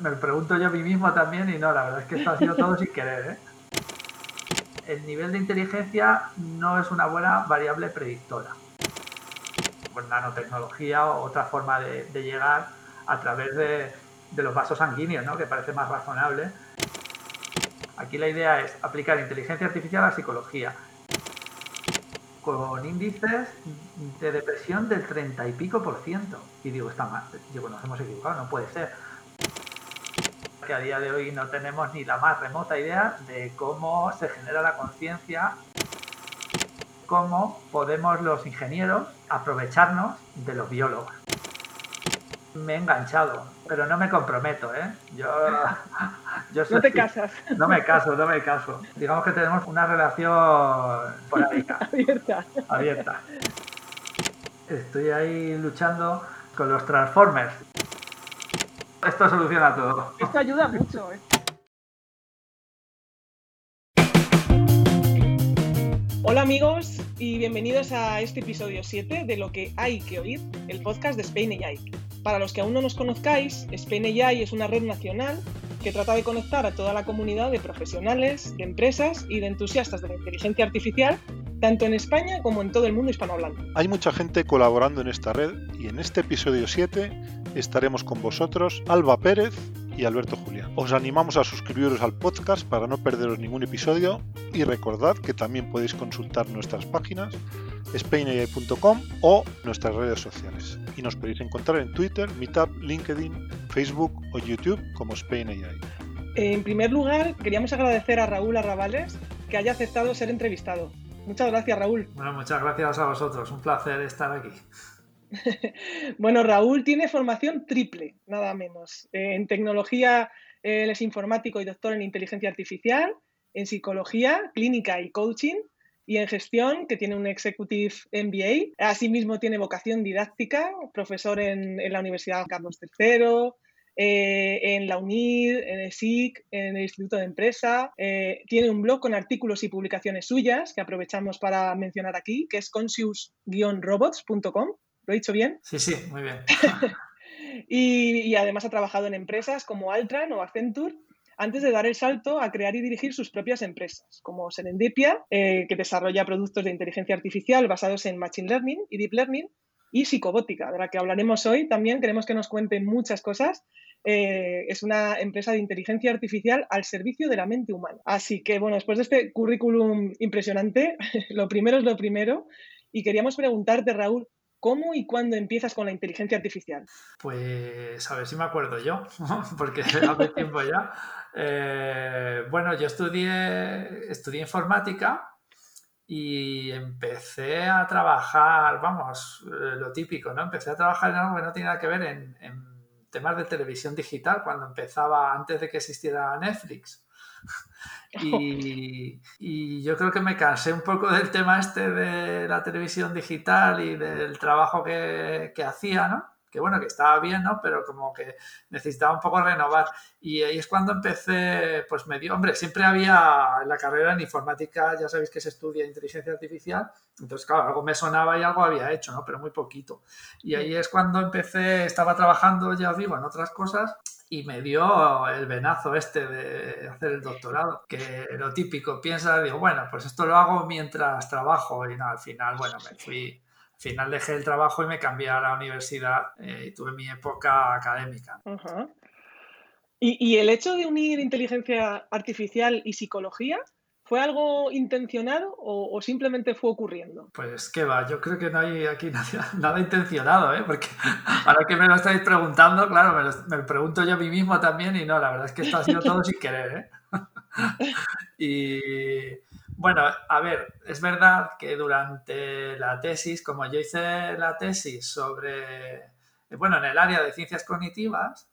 Me lo pregunto yo a mí mismo también y no, la verdad es que esto ha sido todo sin querer. ¿eh? El nivel de inteligencia no es una buena variable predictora. Pues nanotecnología o otra forma de, llegar a través de, de, los vasos sanguíneos, ¿no? que parece más razonable. Aquí la idea es aplicar inteligencia artificial a psicología con índices de depresión del 30 y pico por ciento. Y digo, está mal, digo, nos hemos equivocado, no puede ser. Que a día de hoy no tenemos ni la más remota idea de cómo se genera la conciencia, cómo podemos los ingenieros aprovecharnos de los biólogos me he enganchado, pero no me comprometo, ¿eh? Yo, no te casas. No me caso, no me caso. Digamos que tenemos una relación por abierta. Abierta. Estoy ahí luchando con los Transformers. Esto soluciona todo. Esto ayuda mucho, ¿eh? Hola amigos y bienvenidos a este episodio 7 de Lo que hay que oír, el podcast de Spain AI. Para los que aún no nos conozcáis, Spain AI es una red nacional que trata de conectar a toda la comunidad de profesionales, de empresas y de entusiastas de la inteligencia artificial, tanto en España como en todo el mundo hispanohablante. Hay mucha gente colaborando en esta red y en este episodio 7 estaremos con vosotros Alba Pérez y Alberto Julián. Os animamos a suscribiros al podcast para no perderos ningún episodio y recordad que también podéis consultar nuestras páginas spainai.com o nuestras redes sociales. Y nos podéis encontrar en Twitter, Meetup, LinkedIn, Facebook o YouTube como SpainAI. En primer lugar, queríamos agradecer a Raúl Arrabales que haya aceptado ser entrevistado. Muchas gracias, Raúl. Bueno, muchas gracias a vosotros. Un placer estar aquí. bueno, Raúl tiene formación triple, nada menos. En tecnología, él es informático y doctor en inteligencia artificial, en psicología, clínica y coaching, y en gestión, que tiene un Executive MBA. Asimismo, tiene vocación didáctica, profesor en, la Universidad Carlos III, eh, en la UNID, en el SIC, en el Instituto de Empresa. Eh, tiene un blog con artículos y publicaciones suyas que aprovechamos para mencionar aquí, que es conscious-robots.com. ¿Lo he dicho bien? Sí, sí, muy bien. y, y, además ha trabajado en empresas como Altran o Accenture antes de dar el salto a crear y dirigir sus propias empresas, como Serendipia, eh, que desarrolla productos de inteligencia artificial basados en Machine Learning y Deep Learning, y Psicobótica, de la que hablaremos hoy. También queremos que nos cuenten muchas cosas. Eh, es una empresa de inteligencia artificial al servicio de la mente humana. Así que, bueno, después de este currículum impresionante, lo primero es lo primero. Y queríamos preguntarte, Raúl, ¿Cómo y cuándo empiezas con la inteligencia artificial? Pues a ver si me acuerdo yo, porque hace tiempo ya. Eh, bueno, yo estudié, informática y empecé a trabajar, vamos, eh, lo típico, ¿no? Empecé a trabajar en algo que no tiene nada que ver en temas de televisión digital, cuando empezaba antes de que existiera Netflix. Y, yo creo que me cansé un poco del tema este de la televisión digital y del trabajo que, que hacía, ¿no? Que bueno, que estaba bien, ¿no? Pero como que necesitaba un poco renovar. Y ahí es cuando empecé, pues me dio, hombre, siempre había en la carrera en informática, ya sabéis que se estudia inteligencia artificial, entonces claro, algo me sonaba y algo había hecho, ¿no? Pero muy poquito. Y ahí es cuando empecé, estaba trabajando, ya os digo, en otras cosas y me dio el venazo este de hacer el doctorado, que lo típico, piensa, digo, bueno, pues esto lo hago mientras trabajo y no, al final, bueno, me fui, al final dejé el trabajo y me cambié a la universidad eh, y tuve mi época académica. ¿Y, ¿Y el hecho de unir inteligencia artificial y psicología ¿Fue algo intencionado o, simplemente fue ocurriendo? Pues qué va, yo creo que no hay aquí nada, intencionado, ¿eh? porque ahora que me lo estáis preguntando, claro, me lo, pregunto yo a mí mismo también y no, la verdad es que esto ha sido todo sin querer. ¿eh? y bueno, a ver, es verdad que durante la tesis, como yo hice la tesis sobre, bueno, en el área de ciencias cognitivas,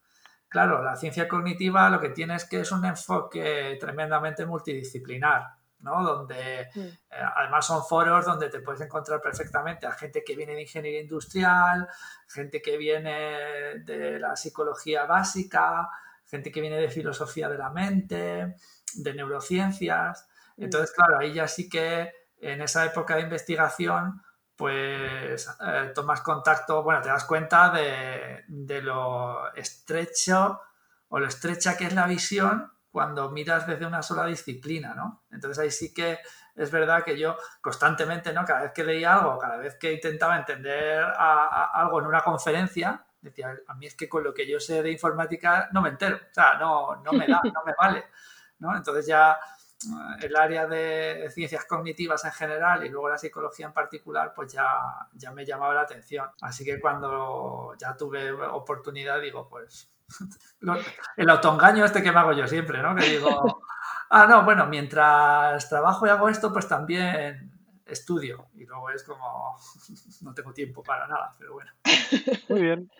Claro, la ciencia cognitiva lo que tiene es que es un enfoque tremendamente multidisciplinar, ¿no? Donde eh, además son foros donde te puedes encontrar perfectamente a gente que viene de ingeniería industrial, gente que viene de la psicología básica, gente que viene de filosofía de la mente, de neurociencias. Mm. Entonces, claro, ahí ya sí que en esa época de investigación pues eh, tomas contacto, bueno, te das cuenta de, lo estrecho o lo estrecha que es la visión cuando miras desde una sola disciplina, ¿no? Entonces ahí sí que es verdad que yo constantemente, ¿no? Cada vez que leía algo, cada vez que intentaba entender algo en una conferencia, decía, a mí es que con lo que yo sé de informática no me entero, o sea, no, no me da, no me vale, ¿no? Entonces ya el área de ciencias cognitivas en general y luego la psicología en particular, pues ya, ya me llamaba la atención. Así que cuando ya tuve oportunidad, digo, pues el autoengaño este que me hago yo siempre, ¿no? Que digo, ah, no, bueno, mientras trabajo y hago esto, pues también estudio. Y luego es como, no tengo tiempo para nada, pero bueno. Muy bien.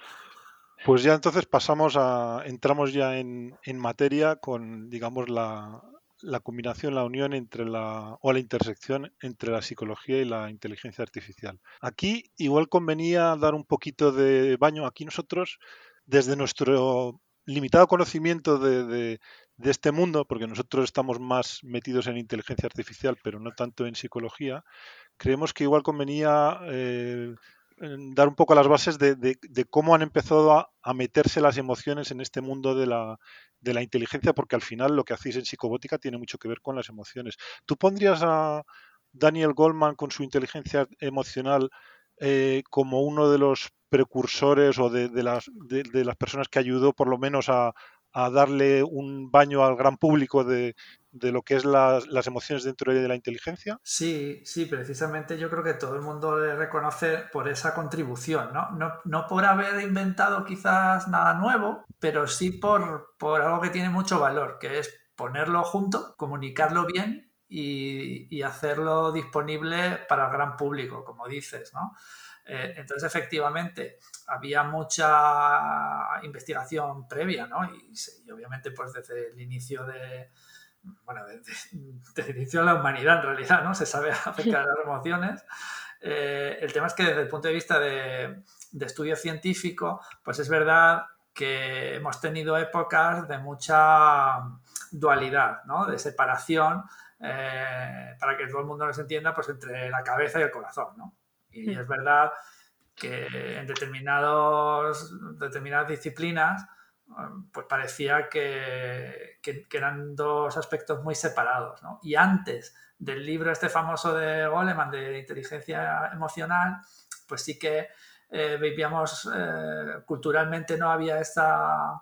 Pues ya entonces pasamos a, entramos ya en, en materia con, digamos, la, la combinación, la unión entre la o la intersección entre la psicología y la inteligencia artificial. Aquí igual convenía dar un poquito de baño. Aquí nosotros, desde nuestro limitado conocimiento de, este mundo, porque nosotros estamos más metidos en inteligencia artificial, pero no tanto en psicología, creemos que igual convenía eh, dar un poco las bases de, cómo han empezado a, meterse las emociones en este mundo de la, de la inteligencia, porque al final lo que hacéis en psicobótica tiene mucho que ver con las emociones. ¿Tú pondrías a Daniel Goldman con su inteligencia emocional eh, como uno de los precursores o de, las, de, las personas que ayudó por lo menos a, a darle un baño al gran público de, lo que es las, emociones dentro de la inteligencia? Sí, sí, precisamente yo creo que todo el mundo le reconoce por esa contribución, ¿no? No, por haber inventado quizás nada nuevo, pero sí por, por algo que tiene mucho valor, que es ponerlo junto, comunicarlo bien y, y hacerlo disponible para el gran público, como dices, ¿no? Eh, entonces, efectivamente, había mucha investigación previa, ¿no? Y, obviamente, pues desde el inicio de, bueno, desde, el inicio de la humanidad, en realidad, ¿no? Se sabe acerca de las emociones. Eh, el tema es que desde el punto de vista de, estudio científico, pues es verdad que hemos tenido épocas de mucha dualidad, ¿no? De separación, eh, para que todo el mundo nos entienda, pues entre la cabeza y el corazón, ¿no? Y hmm. es verdad que en determinados, determinadas disciplinas pues parecía que, que, eran dos aspectos muy separados. ¿no? Y antes del libro este famoso de Goleman de inteligencia emocional, pues sí que eh, vivíamos eh, culturalmente no había esa,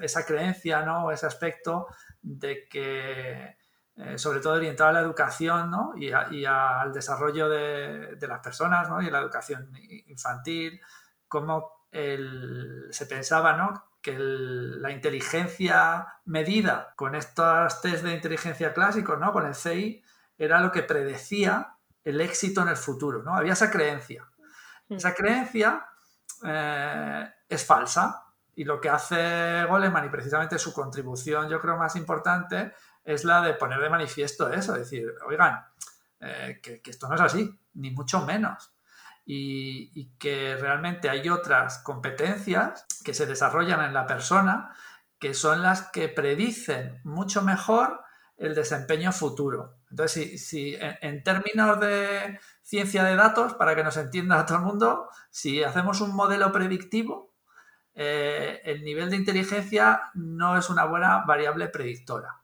esa creencia, ¿no? ese aspecto de que eh, sobre todo orientado a la educación y, al desarrollo de, las personas ¿no? y la educación infantil, como se pensaba que la inteligencia medida con estos test de inteligencia clásicos, ¿no? con el CI, era lo que predecía el éxito en el futuro. ¿no? Había esa creencia. Hmm. Esa creencia eh, es falsa y lo que hace Goleman y precisamente su contribución yo creo más importante es la de poner de manifiesto eso, decir, oigan, eh, que, esto no es así, ni mucho menos. Y, que realmente hay otras competencias que se desarrollan en la persona que son las que predicen mucho mejor el desempeño futuro. Entonces, si, en, términos de ciencia de datos, para que nos entienda todo el mundo, si hacemos un modelo predictivo, eh, el nivel de inteligencia no es una buena variable predictora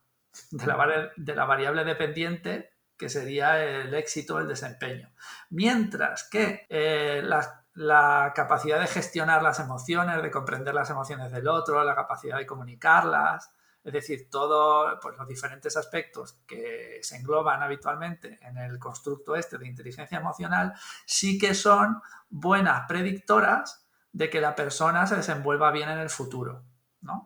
de la, variable dependiente que sería el éxito, el desempeño. Mientras que eh, la, capacidad de gestionar las emociones, de comprender las emociones del otro, la capacidad de comunicarlas, es decir, todos pues, los diferentes aspectos que se engloban habitualmente en el constructo este de inteligencia emocional, sí que son buenas predictoras de que la persona se desenvuelva bien en el futuro.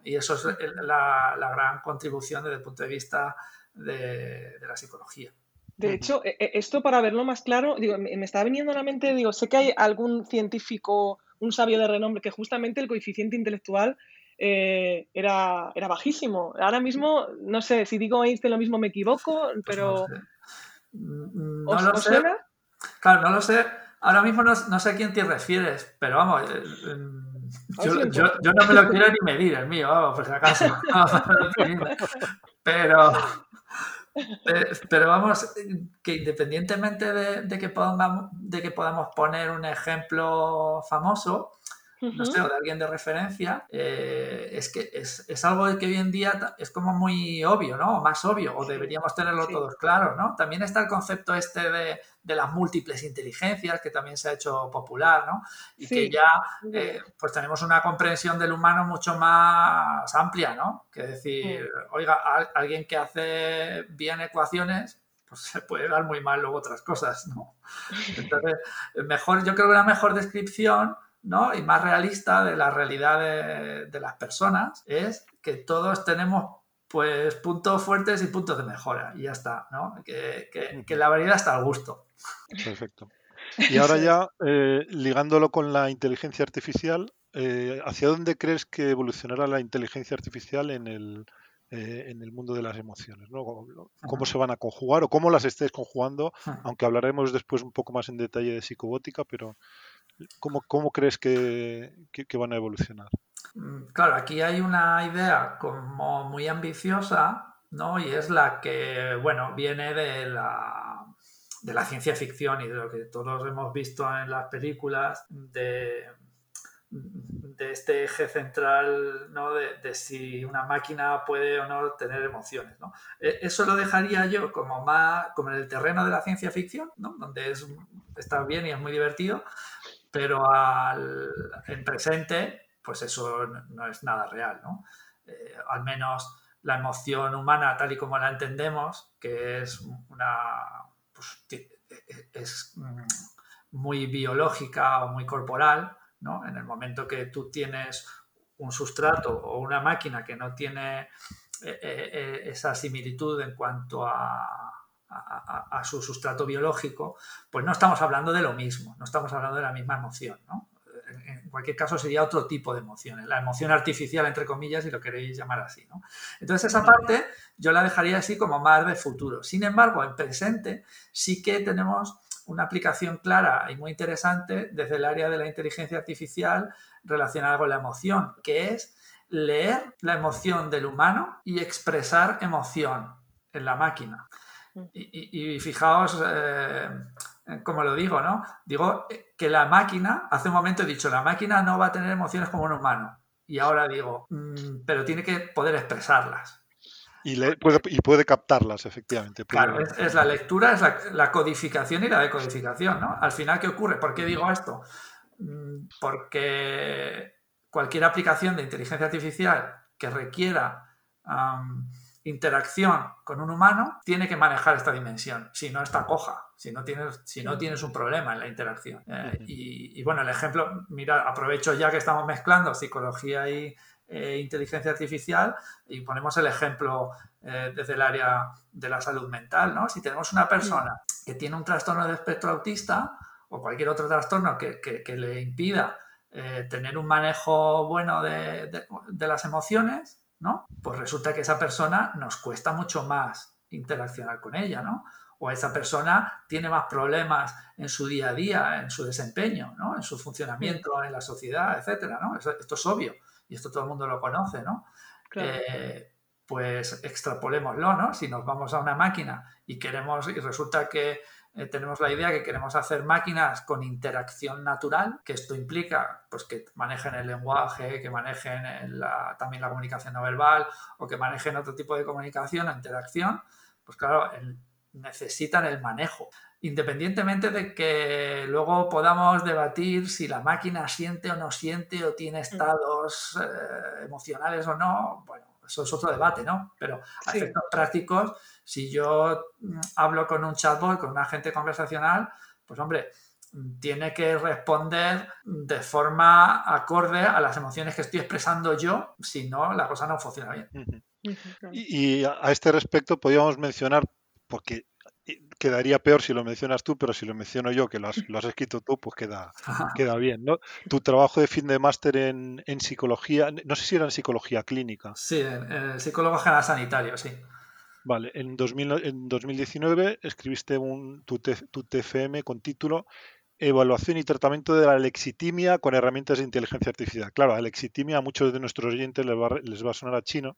Y eso es la, gran contribución desde el punto de vista de, la psicología. De hecho, e, e, esto para verlo más claro, digo, me, está viniendo a la mente, digo, sé que hay algún científico, un sabio de renombre, que justamente el coeficiente intelectual eh, era, era bajísimo. Ahora mismo, no sé, si digo Einstein lo mismo me equivoco, pues pero... no, mm, lo sé. Claro, no lo sé. Ahora mismo no, sé a quién te refieres, pero vamos, eh, yo, no me lo quiero ni medir, el mío, vamos, por si acaso. pero, pero vamos, que independientemente de, que podamos, de que podamos poner un ejemplo famoso, no sé, o de alguien de referencia, eh, es que es, es, algo que hoy en día es como muy obvio, ¿no? O más obvio, o deberíamos tenerlo todos claro, ¿no? También está el concepto este de, de, las múltiples inteligencias, que también se ha hecho popular, ¿no? Y que ya, eh, pues tenemos una comprensión del humano mucho más amplia, ¿no? Que decir, oiga, alguien que hace bien ecuaciones, pues se puede dar muy mal luego otras cosas, ¿no? Entonces, mejor, yo creo que una mejor descripción ¿no? y más realista de la realidad de, las personas es que todos tenemos pues puntos fuertes y puntos de mejora y ya está, ¿no? Que, la variedad está al gusto. Perfecto. Y ahora ya, eh, ligándolo con la inteligencia artificial, eh, ¿hacia dónde crees que evolucionará la inteligencia artificial en el, eh, en el mundo de las emociones, ¿no? Cómo se van a conjugar o cómo las estés conjugando, aunque hablaremos después un poco más en detalle de psicobótica, pero ¿cómo, cómo crees que, van a evolucionar? Mm, claro, aquí hay una idea como muy ambiciosa, ¿no? Y es la que, bueno, viene de la, de la ciencia ficción y de lo que todos hemos visto en las películas de de este eje central ¿no? de, si una máquina puede o no tener emociones. ¿no? E, eso lo dejaría yo como más como en el terreno de la ciencia ficción, ¿no? donde es, está bien y es muy divertido, pero al, en presente, pues eso no, es nada real. ¿no? Eh, al menos la emoción humana, tal y como la entendemos, que es una. Pues, es mm, muy biológica o muy corporal, en el momento que tú tienes un sustrato o una máquina que no tiene eh, eh, esa similitud en cuanto a, su sustrato biológico, pues no estamos hablando de lo mismo, no estamos hablando de la misma emoción. En cualquier caso sería otro tipo de emoción, la emoción artificial, entre comillas, si lo queréis llamar así. Entonces esa parte yo la dejaría así como más de futuro. Sin embargo, en presente sí que tenemos una aplicación clara y muy interesante desde el área de la inteligencia artificial relacionada con la emoción, que es leer la emoción del humano y expresar emoción en la máquina. Y, fijaos eh, como lo digo, ¿no? Digo que la máquina, hace un momento he dicho, la máquina no va a tener emociones como un humano. Y ahora digo, mm, pero tiene que poder expresarlas. Y, puede, y puede captarlas, efectivamente. Claro, es, la lectura, es la, codificación y la decodificación, ¿no? Al final, ¿qué ocurre? ¿Por qué digo esto? Mm, porque cualquier aplicación de inteligencia artificial que requiera interacción con un humano tiene que manejar esta dimensión, si no está coja, si no tienes, si no tienes un problema en la interacción. Eh, y, y, bueno, el ejemplo, mira, aprovecho ya que estamos mezclando psicología y, eh, inteligencia artificial y ponemos el ejemplo eh, desde el área de la salud mental, ¿no? Si tenemos una persona que tiene un trastorno de espectro autista o cualquier otro trastorno que, le impida tener un manejo bueno de, las emociones, ¿no? Pues resulta que esa persona nos cuesta mucho más interaccionar con ella, ¿no? O esa persona tiene más problemas en su día a día, en su desempeño, ¿no? En su funcionamiento en la sociedad, etcétera, ¿no? esto es obvio y esto todo el mundo lo conoce, ¿no? Eh, pues extrapolémoslo, ¿no? Si nos vamos a una máquina y queremos, y resulta que eh, tenemos la idea que queremos hacer máquinas con interacción natural, que esto implica pues, que manejen el lenguaje, que manejen también la comunicación no verbal o que manejen otro tipo de comunicación o interacción, pues claro, necesitan el manejo independientemente de que luego podamos debatir si la máquina siente o no siente o tiene mm. estados eh, emocionales o no, bueno, eso es otro debate, ¿no? Pero a efectos prácticos, si yo mm, hablo con un chatbot, con un agente conversacional, pues hombre, tiene que responder de forma acorde a las emociones que estoy expresando yo, si no, la cosa no funciona bien. Y, a este respecto podríamos mencionar, porque quedaría peor si lo mencionas tú, pero si lo menciono yo, que lo has, escrito tú, pues queda, queda bien, ¿no? Tu trabajo de fin de máster en, psicología, no sé si era en psicología clínica. Sí, en, psicólogo general sanitario, sí. Vale, en, 2019 escribiste un, tu, tu TFM con título Evaluación y tratamiento de la lexitimia con herramientas de inteligencia artificial. Claro, la lexitimia a muchos de nuestros oyentes les va, les va a sonar a chino,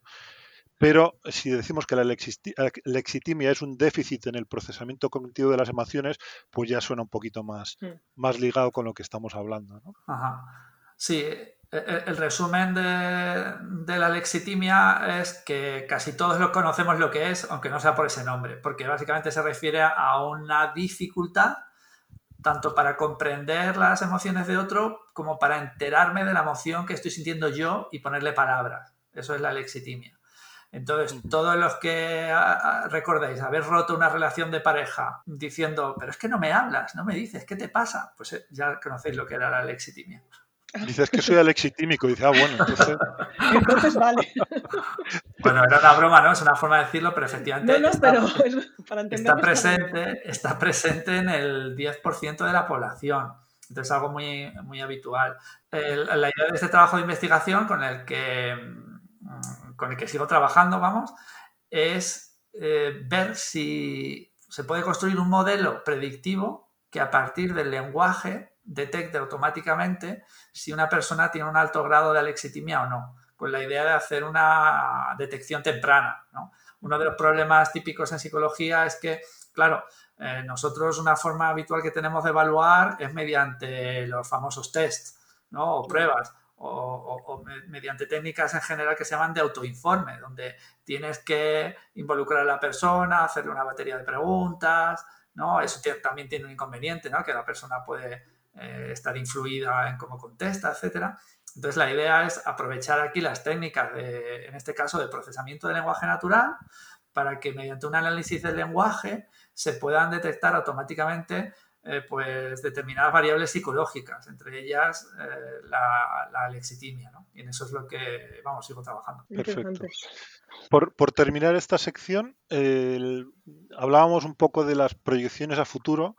pero si decimos que la lexitimia es un déficit en el procesamiento cognitivo de las emociones, pues ya suena un poquito más, mm. más ligado con lo que estamos hablando. ¿no? Ajá. Sí, e, e, el resumen de, la lexitimia es que casi todos lo conocemos lo que es, aunque no sea por ese nombre, porque básicamente se refiere a una dificultad tanto para comprender las emociones de otro como para enterarme de la emoción que estoy sintiendo yo y ponerle palabras. Eso es la lexitimia. Entonces, todos los que recordéis haber roto una relación de pareja diciendo, pero es que no me hablas, no me dices, ¿qué te pasa? Pues eh, ya conocéis lo que era la lexitimia. Dices que soy alexitímico. Dice, ah, bueno, entonces. entonces vale. Bueno, era una broma, ¿no? Es una forma de decirlo, pero efectivamente. No, no, está, pero para está presente, está presente en el 10% de la población. Entonces, es algo muy, muy habitual. la idea de este trabajo de investigación con el que, mm, con el que sigo trabajando, vamos, es eh, ver si se puede construir un modelo predictivo que a partir del lenguaje detecte automáticamente si una persona tiene un alto grado de alexitimia o no, con la idea de hacer una detección temprana. Uno de los problemas típicos en psicología es que, claro, eh, nosotros una forma habitual que tenemos de evaluar es mediante los famosos tests ¿no? o pruebas. O, mediante técnicas en general que se llaman de autoinforme, donde tienes que involucrar a la persona, hacerle una batería de preguntas, ¿no? Eso también tiene un inconveniente, ¿no? Que la persona puede eh, estar influida en cómo contesta, etcétera. Entonces la idea es aprovechar aquí las técnicas, de, en este caso, de procesamiento de lenguaje natural, para que mediante un análisis del lenguaje se puedan detectar automáticamente eh, pues, determinadas variables psicológicas, entre ellas eh, la, la, lexitimia. ¿no? Y en eso es lo que, vamos, sigo trabajando. Perfecto. Por, por terminar esta sección, hablábamos un poco de las proyecciones a futuro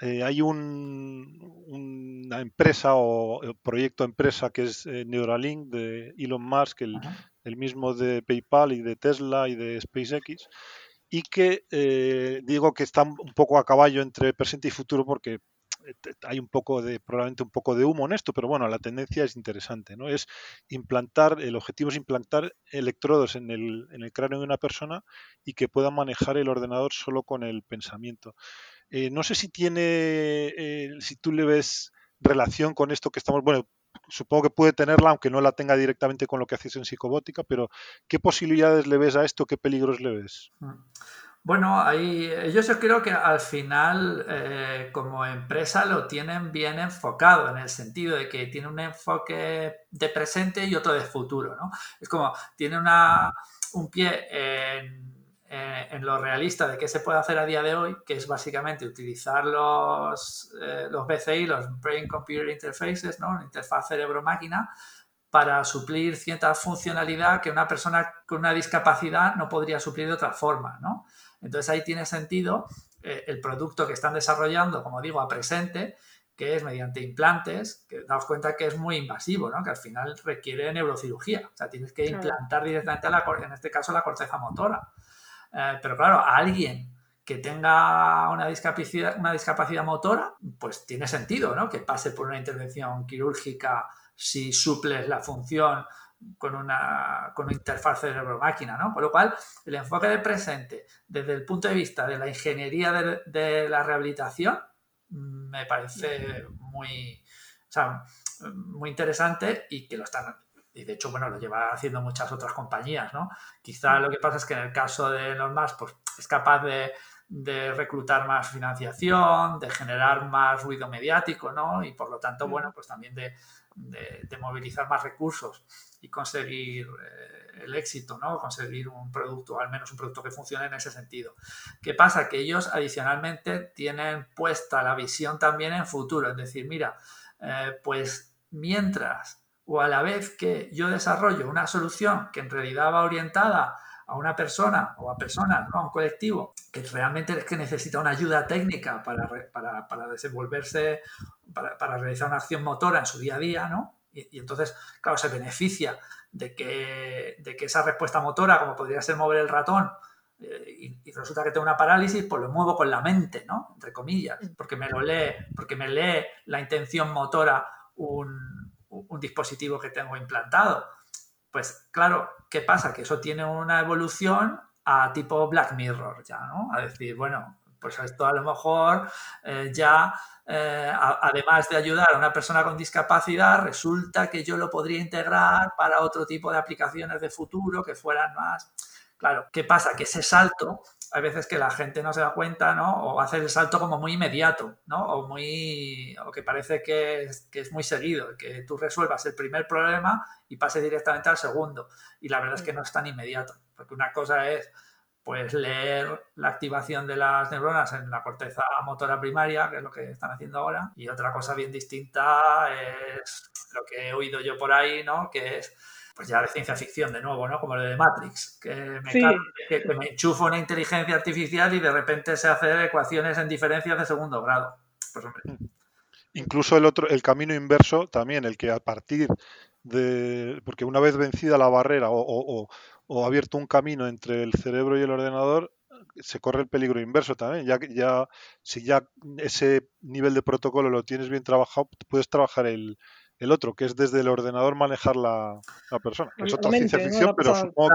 eh, hay una empresa o, proyecto empresa que es eh, Neuralink de Elon Musk, el, mismo de PayPal y de Tesla y de SpaceX, y que eh, digo que está un poco a caballo entre presente y futuro porque hay un poco de, probablemente un poco de humo en esto, pero bueno, la tendencia es interesante, ¿no? Es implantar, el objetivo es implantar electrodos en el, en el cráneo de una persona y que pueda manejar el ordenador solo con el pensamiento. Eh, no sé si tiene, eh, si tú le ves relación con esto que estamos, bueno, supongo que puede tenerla, aunque no la tenga directamente con lo que haces en psicobótica, pero ¿qué posibilidades le ves a esto? ¿Qué peligros le ves? Mm. Bueno, ahí yo creo que al final eh, como empresa lo tienen bien enfocado en el sentido de que tiene un enfoque de presente y otro de futuro, ¿no? Es como tiene una, un pie en eh, en lo realista de qué se puede hacer a día de hoy, que es básicamente utilizar los, eh, los BCI, los Brain Computer Interfaces, ¿no? interfaz cerebro-máquina, para suplir cierta funcionalidad que una persona con una discapacidad no podría suplir de otra forma. ¿no? Entonces ahí tiene sentido eh, el producto que están desarrollando, como digo, a presente, que es mediante implantes, que daos cuenta que es muy invasivo, ¿no? que al final requiere neurocirugía. O sea, tienes que implantar directamente, la, en este caso, la corteza motora. Eh, pero claro, a alguien que tenga una discapacidad, una discapacidad motora, pues tiene sentido, ¿no? Que pase por una intervención quirúrgica si suples la función con una, con una interfaz cerebro-máquina, ¿no? Por lo cual, el enfoque del presente, desde el punto de vista de la ingeniería de, la rehabilitación, me parece muy, muy interesante y que lo están y de hecho, bueno, lo lleva haciendo muchas otras compañías, ¿no? Quizá lo que pasa es que en el caso de Elon Musk, pues es capaz de, reclutar más financiación, de generar más ruido mediático, ¿no? Y por lo tanto, bueno, pues también de, movilizar más recursos y conseguir eh, el éxito, ¿no? Conseguir un producto, al menos un producto que funcione en ese sentido. ¿Qué pasa? Que ellos adicionalmente tienen puesta la visión también en futuro, es decir, mira, eh, pues mientras o a la vez que yo desarrollo una solución que en realidad va orientada a una persona o a personas, ¿no? a un colectivo, que realmente es que necesita una ayuda técnica para, para, desenvolverse, para, realizar una acción motora en su día a día, ¿no? Y, entonces, claro, se beneficia de que, de que, esa respuesta motora, como podría ser mover el ratón, eh, y, y, resulta que tengo una parálisis, pues lo muevo con la mente, ¿no? Entre comillas, porque me lo lee, porque me lee la intención motora un, un dispositivo que tengo implantado. Pues claro, ¿qué pasa? Que eso tiene una evolución a tipo Black Mirror ya, ¿no? A decir, bueno, pues esto a lo mejor eh, ya, eh, además de ayudar a una persona con discapacidad, resulta que yo lo podría integrar para otro tipo de aplicaciones de futuro que fueran más... Claro, ¿qué pasa? Que ese salto, hay veces que la gente no se da cuenta, ¿no? O hace el salto como muy inmediato, ¿no? O muy, o que parece que es, que es muy seguido, que tú resuelvas el primer problema y pases directamente al segundo. Y la verdad es que no es tan inmediato, porque una cosa es pues leer la activación de las neuronas en la corteza motora primaria, que es lo que están haciendo ahora, y otra cosa bien distinta es lo que he oído yo por ahí, ¿no? Que es pues ya de ciencia ficción de nuevo, ¿no? Como lo de Matrix, que me, que, me enchufo una inteligencia artificial y de repente se hacen ecuaciones en diferencias de segundo grado. Pues hombre. Incluso el otro, el camino inverso también, el que a partir de, porque una vez vencida la barrera o, o abierto un camino entre el cerebro y el ordenador, se corre el peligro inverso también. Ya, ya, si ya ese nivel de protocolo lo tienes bien trabajado, puedes trabajar el, el otro, que es desde el ordenador manejar la, la persona. es otra ciencia ficción, pero supongo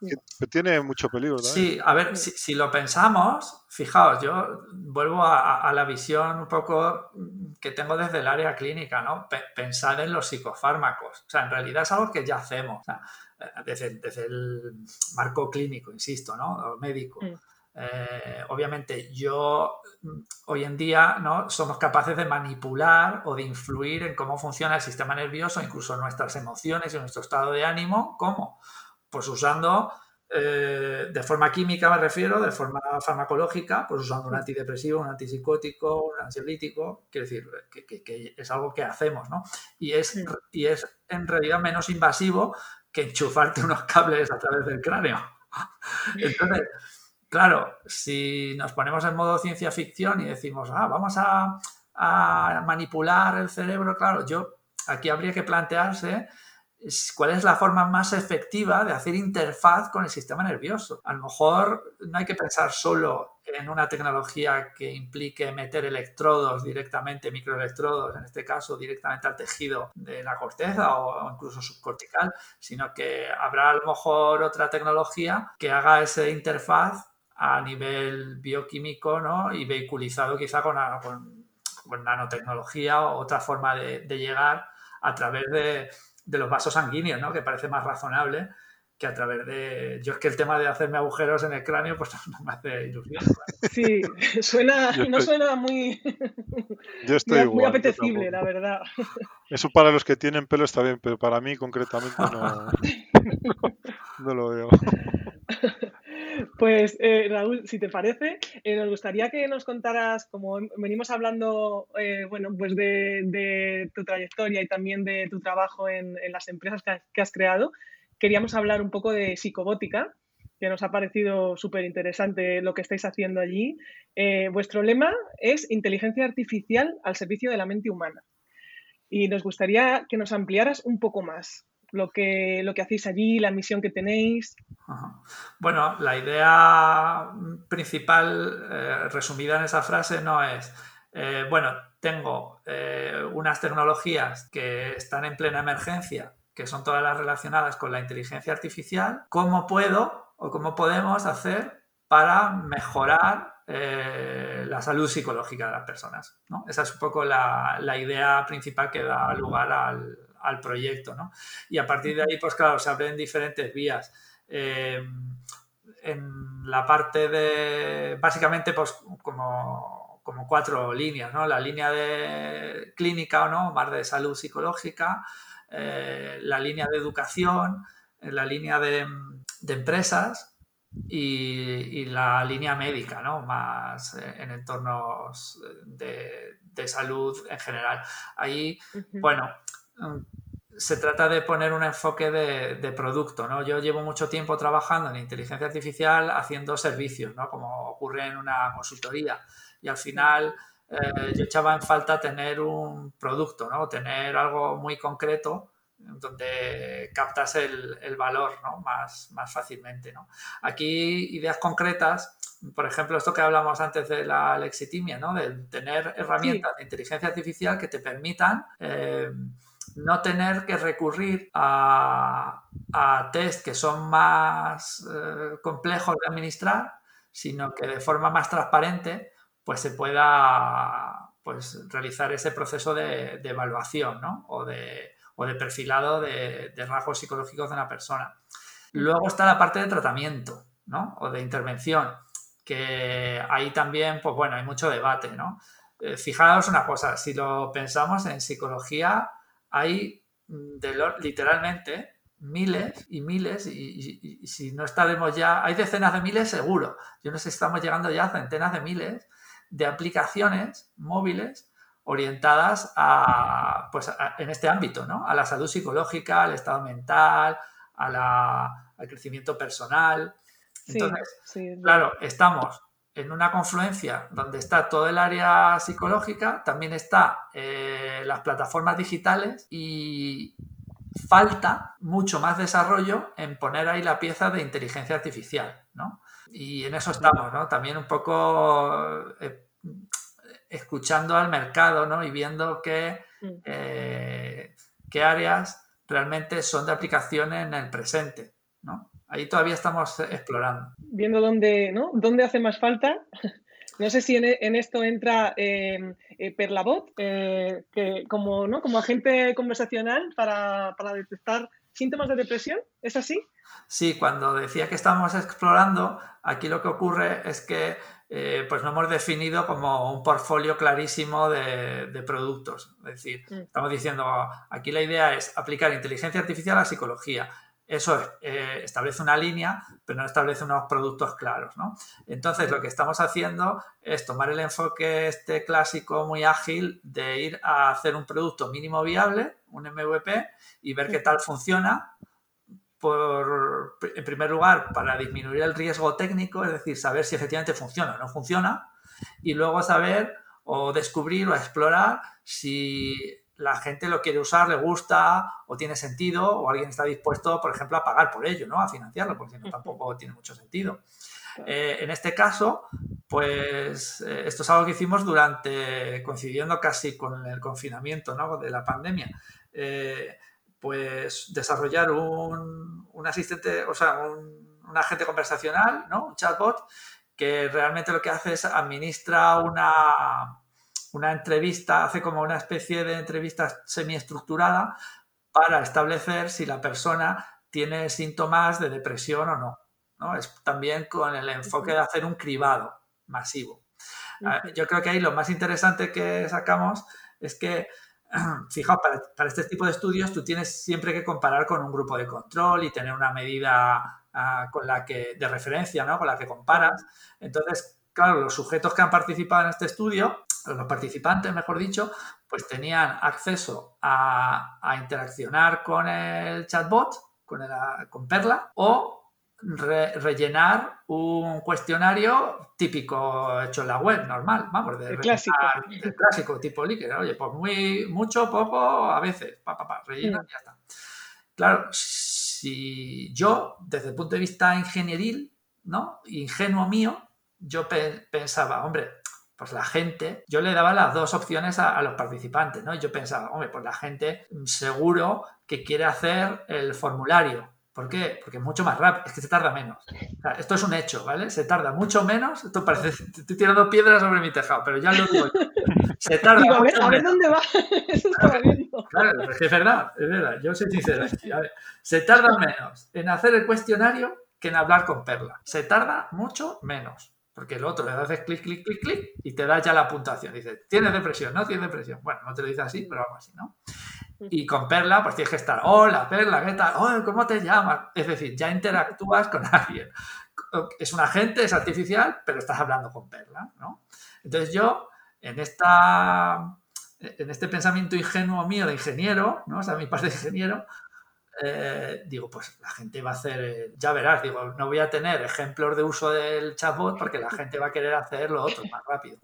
que, tiene mucho peligro. Sí, a ver, si, si, lo pensamos, fijaos, yo vuelvo a, a, la visión un poco que tengo desde el área clínica, ¿no? pensar en los psicofármacos. O sea, en realidad es algo que ya hacemos. O sea, desde, desde, el marco clínico, insisto, ¿no? médico. Mm. Eh, obviamente yo mm, hoy en día ¿no? somos capaces de manipular o de influir en cómo funciona el sistema nervioso, incluso nuestras emociones y nuestro estado de ánimo. ¿Cómo? Pues usando eh, de forma química me refiero, de forma farmacológica, pues usando un mm. antidepresivo, un antipsicótico, un ansiolítico, quiero decir, que, que, es algo que hacemos, ¿no? Y es, y es en realidad menos invasivo que enchufarte unos cables a través del cráneo. Entonces, claro, si nos ponemos en modo ciencia ficción y decimos, ah, vamos a, manipular el cerebro, claro, yo aquí habría que plantearse cuál es la forma más efectiva de hacer interfaz con el sistema nervioso. A lo mejor no hay que pensar solo en una tecnología que implique meter electrodos directamente, microelectrodos, en este caso directamente al tejido de la corteza o incluso subcortical, sino que habrá a lo mejor otra tecnología que haga esa interfaz a nivel bioquímico ¿no? y vehiculizado quizá con, con, nanotecnología o otra forma de, llegar a través de, de, los vasos sanguíneos, ¿no? que parece más razonable que a través de... Yo es que el tema de hacerme agujeros en el cráneo, pues no me hace ilusión. Sí, suena, no suena muy, yo estoy muy, apetecible, la verdad. Eso para los que tienen pelo está bien, pero para mí concretamente no, no, lo veo. Pues eh, Raúl, si te parece, eh, nos gustaría que nos contaras, como venimos hablando, eh, bueno, pues de, tu trayectoria y también de tu trabajo en, las empresas que que has creado, queríamos hablar un poco de psicobótica, que nos ha parecido súper interesante lo que estáis haciendo allí. Eh, vuestro lema es inteligencia artificial al servicio de la mente humana. Y nos gustaría que nos ampliaras un poco más lo que, lo que hacéis allí, la misión que tenéis. Bueno, la idea principal eh, resumida en esa frase no es, eh, bueno, tengo unas tecnologías que están en plena emergencia que son todas las relacionadas con la inteligencia artificial, ¿cómo puedo o cómo podemos hacer para mejorar eh, la salud psicológica de las personas? ¿no? Esa es un poco la, idea principal que da lugar al, proyecto. ¿no? Y a partir de ahí, pues claro, se abren diferentes vías. Eh, en la parte de, básicamente, pues como, como cuatro líneas, ¿no? La línea de clínica o no, más de salud psicológica, eh, la línea de educación, eh, la línea de, empresas y, la línea médica, ¿no? más en entornos de, salud en general. Ahí, bueno, se trata de poner un enfoque de, producto. ¿no? Yo llevo mucho tiempo trabajando en inteligencia artificial haciendo servicios, ¿no? como ocurre en una consultoría. Y al final eh, yo echaba en falta tener un producto, ¿no? Tener algo muy concreto donde captas el, el valor ¿no? más, más fácilmente. ¿no? Aquí ideas concretas, por ejemplo, esto que hablamos antes de la lexitimia, ¿no? de tener herramientas de inteligencia artificial que te permitan eh, no tener que recurrir a, a test que son más eh, complejos de administrar, sino que de forma más transparente pues se pueda pues, realizar ese proceso de, evaluación o, de, o, de, perfilado de, rasgos psicológicos de una persona. Luego está la parte de tratamiento o de intervención, que ahí también, pues bueno, hay mucho debate. ¿no? Eh, una cosa, si lo pensamos en psicología, hay mm, literalmente miles y miles, y, si no estaremos ya, hay decenas de miles seguro. Yo no sé si estamos llegando ya a centenas de miles de aplicaciones móviles orientadas a, pues, en este ámbito, ¿no? A la salud psicológica, al estado mental, a al crecimiento personal. Entonces, claro, estamos en una confluencia donde está todo el área psicológica, también está eh, las plataformas digitales y falta mucho más desarrollo en poner ahí la pieza de inteligencia artificial, ¿no? Y en eso estamos, ¿no? También un poco eh, escuchando al mercado, ¿no? Y viendo qué, mm. eh, qué áreas realmente son de aplicación en el presente. Ahí todavía estamos explorando. Viendo dónde, ¿no? ¿Dónde hace más falta? No sé si en, esto entra em, eh, Perlabot, eh, que como, ¿no? como agente conversacional para, para detectar síntomas de depresión. ¿Es así? Sí, cuando decía que estamos explorando, aquí lo que ocurre es que eh, pues no hemos definido como un portfolio clarísimo de, de productos. Es decir, mm. estamos diciendo, aquí la idea es aplicar inteligencia artificial a psicología eso eh, establece una línea, pero no establece unos productos claros. ¿no? Entonces, lo que estamos haciendo es tomar el enfoque este clásico muy ágil de ir a hacer un producto mínimo viable, un MVP, y ver qué tal funciona. Por, en primer lugar, para disminuir el riesgo técnico, es decir, saber si efectivamente funciona o no funciona, y luego saber o descubrir o explorar si la gente lo quiere usar, le gusta o tiene sentido o alguien está dispuesto, por ejemplo, a pagar por ello, ¿no? A financiarlo, porque no, tampoco tiene mucho sentido. Eh, en este caso, pues eh, esto es algo que hicimos durante, coincidiendo casi con el confinamiento ¿no? de la pandemia, eh, pues desarrollar un, un, asistente, o sea, un, un agente conversacional, ¿no? Un chatbot que realmente lo que hace es administra una, una entrevista, hace como una especie de entrevista semiestructurada para establecer si la persona tiene síntomas de depresión o no. ¿no? Es también con el enfoque de hacer un cribado masivo. Ah, yo creo que ahí lo más interesante que sacamos es que, fijaos, para, este tipo de estudios tú tienes siempre que comparar con un grupo de control y tener una medida ah, con la que, de referencia, ¿no? Con la que comparas. Entonces, claro, los sujetos que han participado en este estudio los participantes, mejor dicho, pues tenían acceso a, interaccionar con el chatbot, con, con Perla, o rellenar un cuestionario típico hecho en la web, normal, vamos, de clásico. El clásico tipo líquido. Oye, pues muy, mucho, poco, a veces, pa, pa, pa, rellena y ya está. Claro, si yo, desde el punto de vista ingenieril, ¿no? Ingenuo mío, yo pensaba, hombre, pues la gente, yo le daba las dos opciones a, los participantes, ¿no? Y yo pensaba, hombre, pues la gente seguro que quiere hacer el formulario. ¿Por qué? Porque es mucho más rápido, es que se tarda menos. esto es un hecho, ¿vale? Se tarda mucho menos. Esto parece, estoy tirando piedras sobre mi tejado, pero ya lo digo yo. Se tarda a ver, a ver dónde va. Eso claro, claro, es que es verdad, es verdad. Yo soy sincero. A ver, se tarda menos en hacer el cuestionario que en hablar con Perla. Se tarda mucho menos. Porque el otro le haces clic, clic, clic, clic y te da ya la puntuación. Dice, ¿tienes depresión? ¿No tienes depresión? Bueno, no te lo dice así, pero algo así, ¿no? Y con Perla, pues tienes que estar, hola, Perla, ¿qué tal? Oh, ¿Cómo te llamas? Es decir, ya interactúas con alguien. Es un agente, es artificial, pero estás hablando con Perla, ¿no? Entonces yo, en esta en este pensamiento ingenuo mío de ingeniero, ¿no? O sea, mi parte de ingeniero, eh, digo, pues la gente va a hacer, eh, ya verás, digo, no voy a tener ejemplos de uso del chatbot porque la gente va a querer hacer lo otro más rápido.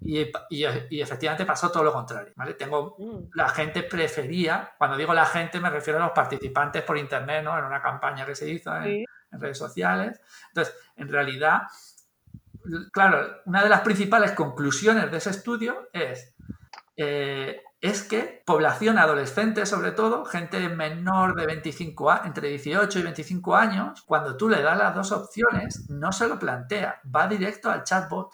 Y, y, efectivamente pasó todo lo contrario, ¿vale? Tengo, mm. la gente prefería, cuando digo la gente me refiero a los participantes por internet, ¿no? En una campaña que se hizo en, redes sociales. Entonces, en realidad, claro, una de las principales conclusiones de ese estudio es, eh, es que población adolescente, sobre todo, gente menor de 25 años, entre 18 y 25 años, cuando tú le das las dos opciones, no se lo plantea, va directo al chatbot.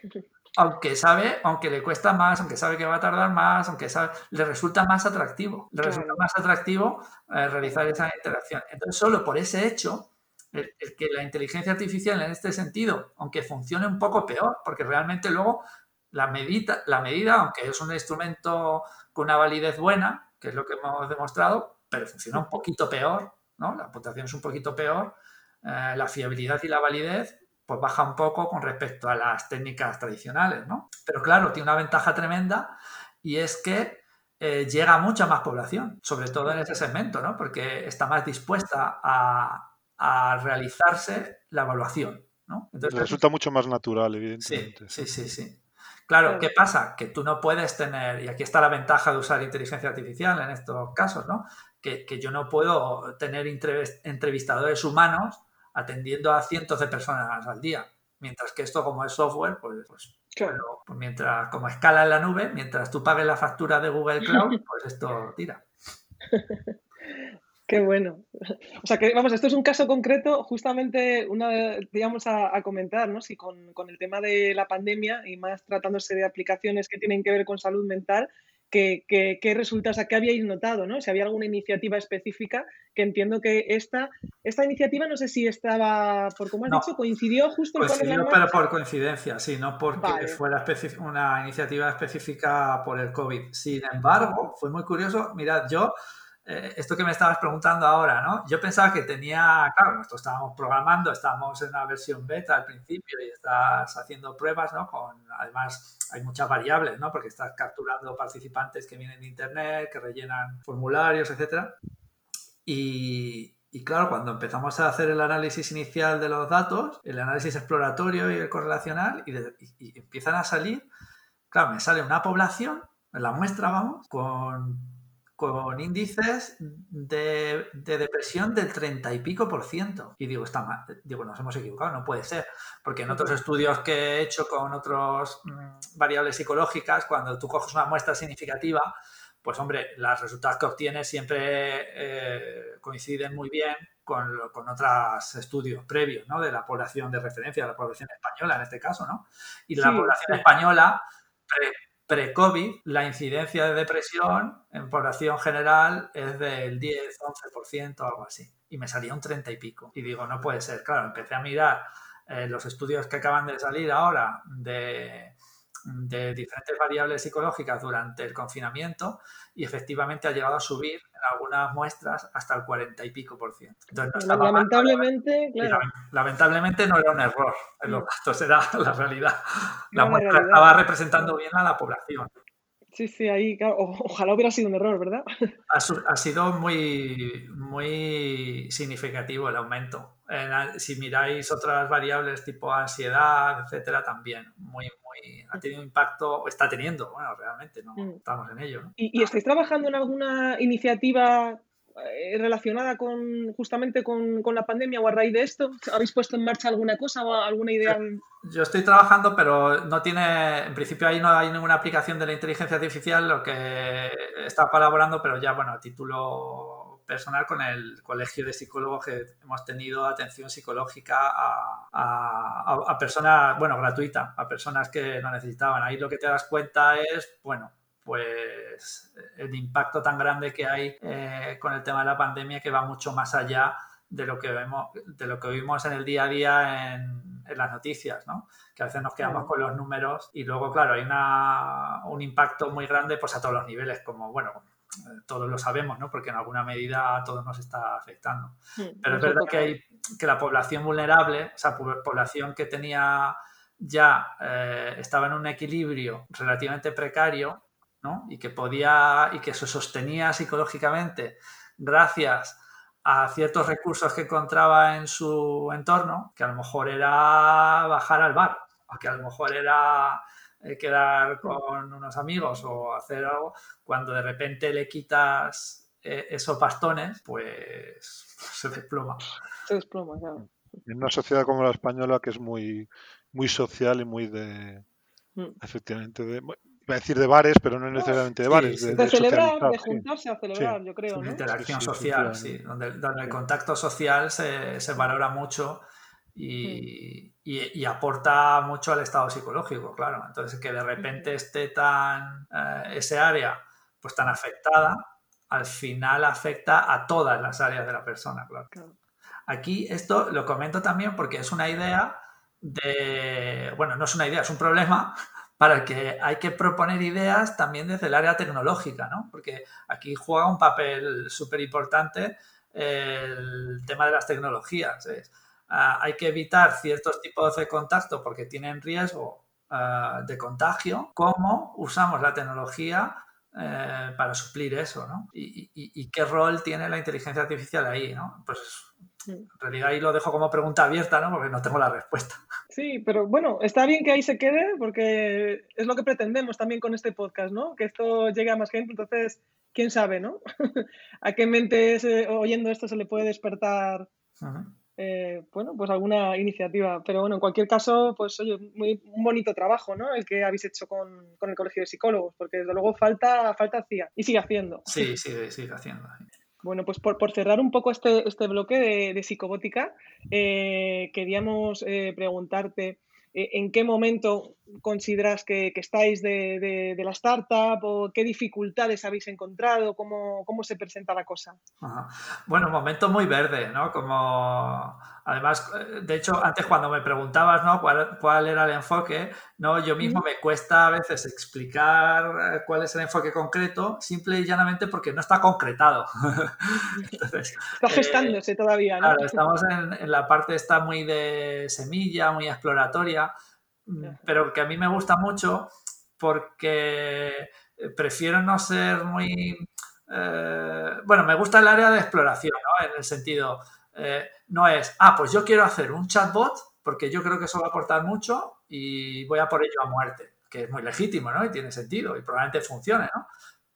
Aunque sabe, aunque le cuesta más, aunque sabe que va a tardar más, aunque sabe, le resulta más atractivo, le resulta más atractivo eh, realizar esa interacción. Entonces, solo por ese hecho, el, que la inteligencia artificial en este sentido, aunque funcione un poco peor, porque realmente luego la medida, la medida, aunque es un instrumento con una validez buena, que es lo que hemos demostrado, pero funciona un poquito peor, ¿no? La puntuación es un poquito peor, eh, la fiabilidad y la validez pues baja un poco con respecto a las técnicas tradicionales, ¿no? Pero claro, tiene una ventaja tremenda y es que eh, llega a mucha más población, sobre todo en ese segmento, ¿no? Porque está más dispuesta a, realizarse la evaluación, ¿no? Entonces, Resulta mucho más natural, evidentemente. Sí, sí, sí, sí. Claro, ¿qué pasa? Que tú no puedes tener, y aquí está la ventaja de usar inteligencia artificial en estos casos, ¿no? Que, yo no puedo tener entrevistadores humanos atendiendo a cientos de personas al día. Mientras que esto, como es software, pues, pues, pues mientras, como escala en la nube, mientras tú pagues la factura de Google Cloud, pues esto tira. Qué bueno. O sea que, vamos, esto es un caso concreto, justamente una, digamos, a, comentar, ¿no? Si con, con, el tema de la pandemia y más tratándose de aplicaciones que tienen que ver con salud mental, ¿qué, qué, qué resulta, o sea, qué habíais notado, ¿no? Si había alguna iniciativa específica, que entiendo que esta, esta iniciativa, no sé si estaba, por como has dicho, coincidió justo coincidió, con el pero por coincidencia, sí, no porque fuera una iniciativa específica por el COVID. Sin embargo, fue muy curioso, mirad, yo eh, esto que me estabas preguntando ahora, ¿no? Yo pensaba que tenía, claro, nosotros estábamos programando, estábamos en una versión beta al principio y estás haciendo pruebas, ¿no? Con, además, hay muchas variables, ¿no? Porque estás capturando participantes que vienen de internet, que rellenan formularios, etcétera. Y, y claro, cuando empezamos a hacer el análisis inicial de los datos, el análisis exploratorio y el correlacional, y, y empiezan a salir, claro, me sale una población, la muestra, vamos, con con índices de, depresión del 30 y pico por ciento. Y digo, está mal. Digo, nos hemos equivocado, no puede ser. Porque en otros estudios que he hecho con otras mm, variables psicológicas, cuando tú coges una muestra significativa, pues hombre, los resultados que obtienes siempre eh, coinciden muy bien con, con, otros estudios previos, ¿no? De la población de referencia, de la población española en este caso, ¿no? Y la población española pre-COVID, la incidencia de depresión en población general es del 10-11% o algo así. Y me salía un 30 y pico. Y digo, no puede ser. Claro, empecé a mirar eh, los estudios que acaban de salir ahora de, de diferentes variables psicológicas durante el confinamiento y efectivamente ha llegado a subir algunas muestras hasta el 40 y pico por ciento. lamentablemente, lamentablemente no era un error en los datos, era la realidad. La muestra estaba representando bien a la población. Sí, sí, ahí, ojalá hubiera sido un error, ¿verdad? Ha, sido muy, muy significativo el aumento. si miráis otras variables tipo ansiedad, etcétera, también muy, muy, ha tenido impacto, está teniendo, bueno, realmente, ¿no? Mm. Estamos en ello. ¿no? ¿Y, ¿Y, estáis trabajando en alguna iniciativa eh, relacionada con justamente con, la pandemia o a raíz de esto? ¿Habéis puesto en marcha alguna cosa o alguna idea? Yo estoy trabajando, pero no tiene, en principio ahí no hay ninguna aplicación de la inteligencia artificial, lo que está colaborando, pero ya, bueno, a título personal con el Colegio de Psicólogos que hemos tenido atención psicológica a, a personas, bueno, gratuita, a personas que lo necesitaban. Ahí lo que te das cuenta es, bueno, pues el impacto tan grande que hay eh, con el tema de la pandemia que va mucho más allá de lo que vemos, de lo que vimos en el día a día en, las noticias, ¿no? Que a veces nos quedamos con los números y luego, claro, hay un impacto muy grande pues a todos los niveles, como, bueno, todos lo sabemos, ¿no? Porque en alguna medida a todos nos está afectando. Pero es verdad que, hay, que la población vulnerable, o sea, población que tenía ya, eh, estaba en un equilibrio relativamente precario, y que podía y que se sostenía psicológicamente gracias a ciertos recursos que encontraba en su entorno, que a lo mejor era bajar al bar, o que a lo mejor era eh, quedar con unos amigos o hacer algo, cuando de repente le quitas eh, esos bastones, pues se desploma. Se desploma, claro. En una sociedad como la española que es muy, muy social y muy de, mm. efectivamente, de, iba a decir de bares, pero no necesariamente de bares. de, celebrar, de juntarse a celebrar, yo creo. ¿no? Interacción social, sí, donde, donde, el contacto social se, se valora mucho y, y, aporta mucho al estado psicológico, claro. Entonces, que de repente esté tan, eh, ese área pues tan afectada, al final afecta a todas las áreas de la persona, claro. Aquí esto lo comento también porque es una idea de, bueno, no es una idea, es un problema para el que hay que proponer ideas también desde el área tecnológica, ¿no? Porque aquí juega un papel súper importante el tema de las tecnologías. Ah, hay que evitar ciertos tipos de contacto porque tienen riesgo ah, de contagio. ¿Cómo usamos la tecnología eh, para suplir eso? ¿no? ¿Y, qué rol tiene la inteligencia artificial ahí? ¿no? Pues en realidad ahí lo dejo como pregunta abierta, ¿no? Porque no tengo la respuesta. Sí, pero bueno, está bien que ahí se quede porque es lo que pretendemos también con este podcast, ¿no? Que esto llegue a más gente, entonces, quién sabe, ¿no? ¿A qué mente oyendo esto se le puede despertar eh, bueno, pues alguna iniciativa? Pero bueno, en cualquier caso, pues oye, muy, un bonito trabajo, ¿no? El que habéis hecho con, con el Colegio de Psicólogos, porque desde luego falta, falta hacía y sigue haciendo. Sí, sí, sigue haciendo. Bueno, pues por, por, cerrar un poco este, este bloque de, de psicobótica, eh, queríamos eh, preguntarte en qué momento consideras que, estáis de, la startup o qué dificultades habéis encontrado, cómo, cómo se presenta la cosa. Bueno, momento muy verde, ¿no? Como Además, eh, de hecho, antes cuando me preguntabas ¿no? cuál, era el enfoque, ¿no? yo mismo me cuesta a veces explicar eh, cuál es el enfoque concreto, simple y llanamente porque no está concretado. está gestándose todavía. ¿no? Claro, estamos en, la parte está muy de semilla, muy exploratoria, mm, pero que a mí me gusta mucho porque prefiero no ser muy... Eh, bueno, me gusta el área de exploración, ¿no? En el sentido, eh, no es, ah, pues yo quiero hacer un chatbot porque yo creo que eso va a aportar mucho y voy a por ello a muerte, que es muy legítimo, ¿no? Y tiene sentido y probablemente funcione, ¿no?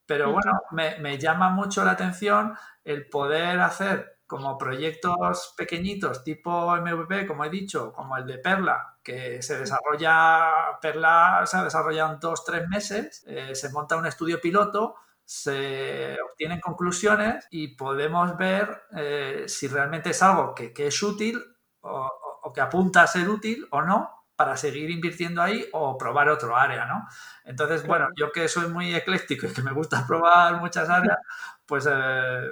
Pero bueno, me, llama mucho la atención el poder hacer como proyectos pequeñitos tipo MVP, como he dicho, como el de Perla, que se desarrolla, Perla se desarrolla en dos, tres meses, eh, se monta un estudio piloto se obtienen conclusiones y podemos ver eh, si realmente es algo que, es útil o, que apunta a ser útil o no para seguir invirtiendo ahí o probar otro área, ¿no? Entonces, bueno, yo que soy muy ecléctico y que me gusta probar muchas áreas, pues eh,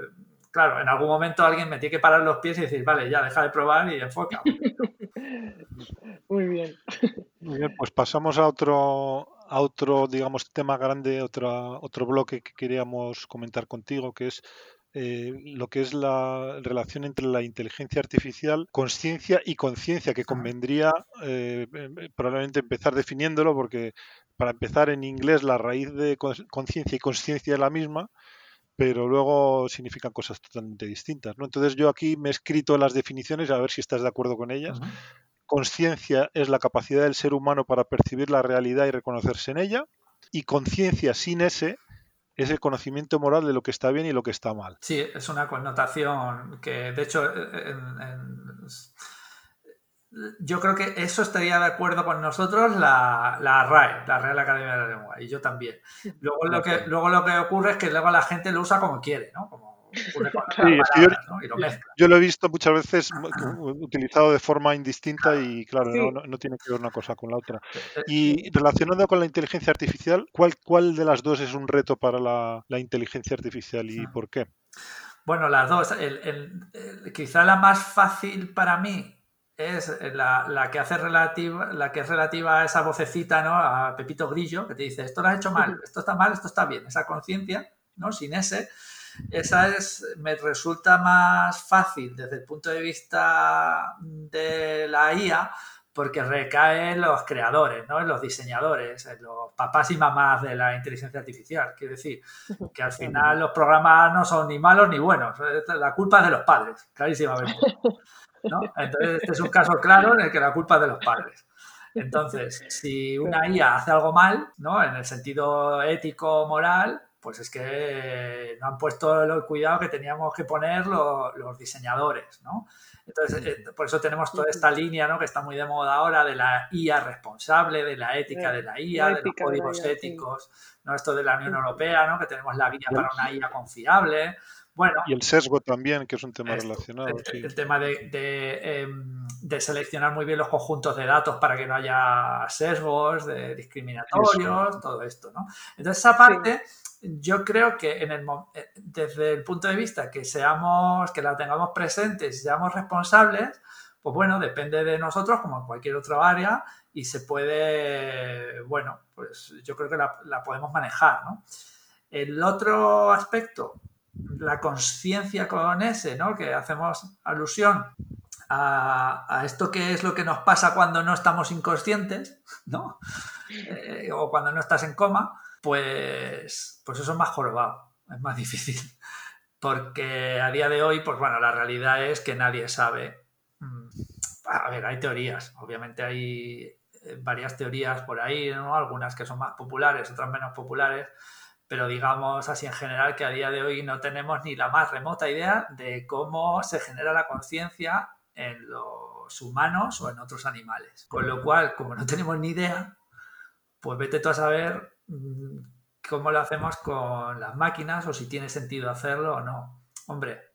claro, en algún momento alguien me tiene que parar los pies y decir, vale, ya deja de probar y enfoca. Muy bien. Muy bien, pues pasamos a otro, a otro, digamos, tema grande, otro, otro bloque que queríamos comentar contigo, que es eh, lo que es la relación entre la inteligencia artificial, conciencia y conciencia, que convendría eh, eh, probablemente empezar definiéndolo, porque para empezar en inglés la raíz de conciencia y conciencia es la misma, pero luego significan cosas totalmente distintas. ¿no? Entonces yo aquí me he escrito las definiciones, a ver si estás de acuerdo con ellas. Conciencia es la capacidad del ser humano para percibir la realidad y reconocerse en ella. Y conciencia sin ese es el conocimiento moral de lo que está bien y lo que está mal. Sí, es una connotación que, de hecho, yo creo que eso estaría de acuerdo con nosotros la, la, RAE, la Real Academia de la Lengua, y yo también. Luego lo, que, luego lo que ocurre es que luego la gente lo usa como quiere, ¿no? Como, yo, lo he visto muchas veces utilizado de forma indistinta y claro, no, tiene que ver una cosa con la otra. Eh, eh, y relacionado con la inteligencia artificial, ¿cuál, cuál de las dos es un reto para la, inteligencia artificial y por qué? Bueno, las dos. quizá la más fácil para mí es la, que hace relativa, la que es relativa a esa vocecita, ¿no? A Pepito Grillo, que te dice, esto lo has hecho mal, esto está mal, esto está bien. Esa conciencia, ¿no? Sin ese esa es, me resulta más fácil desde el punto de vista de la IA porque recae en los creadores, ¿no? en los diseñadores, en los papás y mamás de la inteligencia artificial. Quiero decir, que al final los programas no son ni malos ni buenos, la culpa es de los padres, clarísimamente. Entonces, este es un caso claro en el que la culpa es de los padres. Entonces, si una IA hace algo mal, ¿no? en el sentido ético, moral, pues es que no han puesto el cuidado que teníamos que poner los, diseñadores, ¿no? Entonces, eh, por eso tenemos toda esta línea, ¿no? Que está muy de moda ahora de la IA responsable, de la ética de la IA, de los códigos éticos, ¿no? Esto de la Unión Europea, ¿no? Que tenemos la guía para una IA confiable. Bueno, y el sesgo también, que es un tema relacionado. El, tema em, de, seleccionar muy bien los conjuntos de datos para que no haya sesgos de discriminatorios, todo esto, ¿no? Entonces, esa parte, yo creo que en el, eh, desde el punto de vista que seamos, que la tengamos presente y seamos responsables, pues bueno, depende de nosotros, como en cualquier otra área, y se puede, bueno, pues yo creo que la, la podemos manejar, ¿no? El otro aspecto la conciencia con ese, ¿no? Que hacemos alusión a, esto que es lo que nos pasa cuando no estamos inconscientes, ¿no? Eh, o cuando no estás en coma, pues, pues eso es más jorobado, es más difícil. Porque a día de hoy, pues bueno, la realidad es que nadie sabe. Mm, a ver, hay teorías, obviamente hay eh, varias teorías por ahí, ¿no? Algunas que son más populares, otras menos populares, pero digamos así en general que a día de hoy no tenemos ni la más remota idea de cómo se genera la conciencia en los humanos o en otros animales. Con lo cual, como no tenemos ni idea, pues vete tú a saber mm, cómo lo hacemos con las máquinas o si tiene sentido hacerlo o no. Hombre,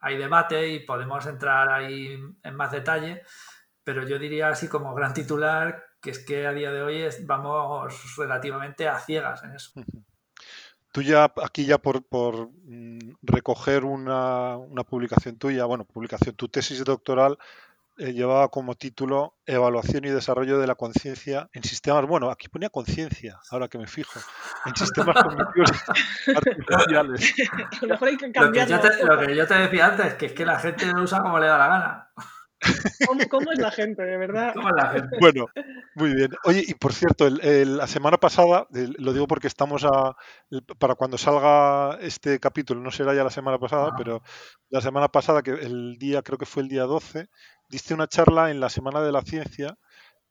hay debate y podemos entrar ahí en más detalle, pero yo diría así como gran titular que es que a día de hoy vamos relativamente a ciegas en eso. Tú ya, aquí ya por, mm, recoger una, publicación tuya, bueno, publicación, tu tesis doctoral eh, llevaba como título Evaluación y desarrollo de la conciencia en sistemas, bueno, aquí ponía conciencia, ahora que me fijo, en sistemas cognitivos artificiales. lo, que yo te, lo que yo te decía antes, que es que la gente lo usa como le da la gana. ¿Cómo, es la gente, de verdad? Bueno, muy bien. Oye, y por cierto, la semana pasada, lo digo porque estamos a. Para cuando salga este capítulo, no será ya la semana pasada, pero la semana pasada, que el día, creo que fue el día 12, diste una charla en la Semana de la Ciencia.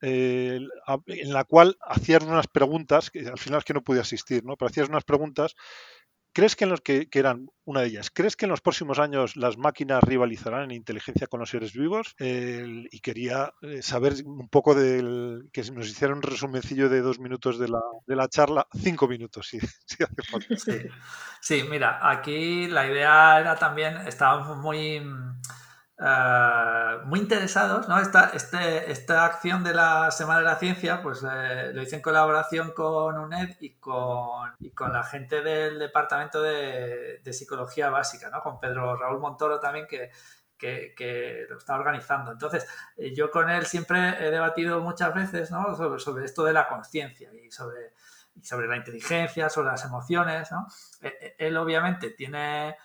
Eh, en la cual hacías unas preguntas, que al final es que no pude asistir, ¿no? Pero hacías unas preguntas ¿Crees que en los que, eran una de ellas? ¿Crees que en los próximos años las máquinas rivalizarán en inteligencia con los seres vivos? y quería eh, saber un poco del que nos hiciera un resumencillo de dos minutos de la, de la charla, cinco minutos, si, si hace falta. Sí. sí, mira, aquí la idea era también, estábamos muy eh, muy interesados, ¿no? Esta, este, esta acción de la Semana de la Ciencia, pues eh, lo hice en colaboración con UNED y con, y con la gente del Departamento de, Psicología Básica, ¿no? Con Pedro Raúl Montoro también, que, que, lo está organizando. Entonces, eh, yo con él siempre he debatido muchas veces, ¿no? Sobre, sobre esto de la conciencia y sobre, y sobre la inteligencia, sobre las emociones, ¿no? Él obviamente tiene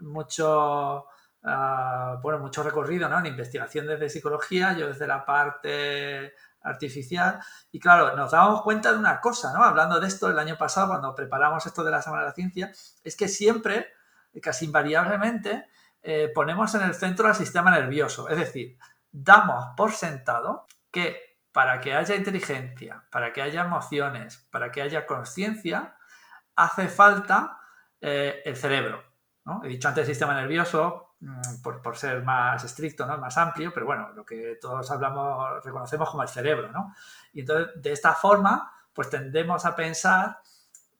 mucho Ah, bueno, mucho recorrido ¿no? en investigación desde psicología, yo desde la parte artificial. Y claro, nos dábamos cuenta de una cosa, ¿no? Hablando de esto el año pasado, cuando preparamos esto de la Semana de la Ciencia, es que siempre, casi invariablemente, eh, ponemos en el centro al sistema nervioso. Es decir, damos por sentado que para que haya inteligencia, para que haya emociones, para que haya conciencia, hace falta eh, el cerebro. ¿no? He dicho antes sistema nervioso, Mm, por, ser más estricto, ¿no? más amplio, pero bueno, lo que todos hablamos, reconocemos como el cerebro, ¿no? Y entonces, de esta forma, pues tendemos a pensar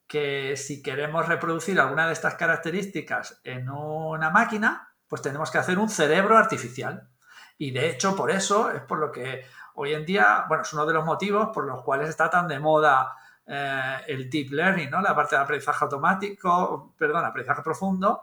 que si queremos reproducir alguna de estas características en una máquina, pues tenemos que hacer un cerebro artificial. Y de hecho, por eso es por lo que hoy en día, bueno, es uno de los motivos por los cuales está tan de moda eh, el deep learning, ¿no? La parte de aprendizaje automático, perdón, aprendizaje profundo,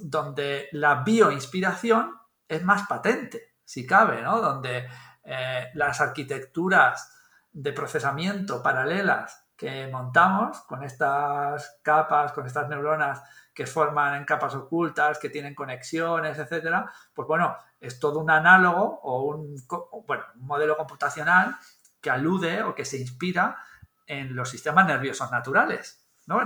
donde la bioinspiración es más patente, si cabe, ¿no? Donde eh, las arquitecturas de procesamiento paralelas que montamos con estas capas, con estas neuronas que forman en capas ocultas, que tienen conexiones, etcétera, pues bueno, es todo un análogo o un, bueno, un modelo computacional que alude o que se inspira en los sistemas nerviosos naturales. ¿no?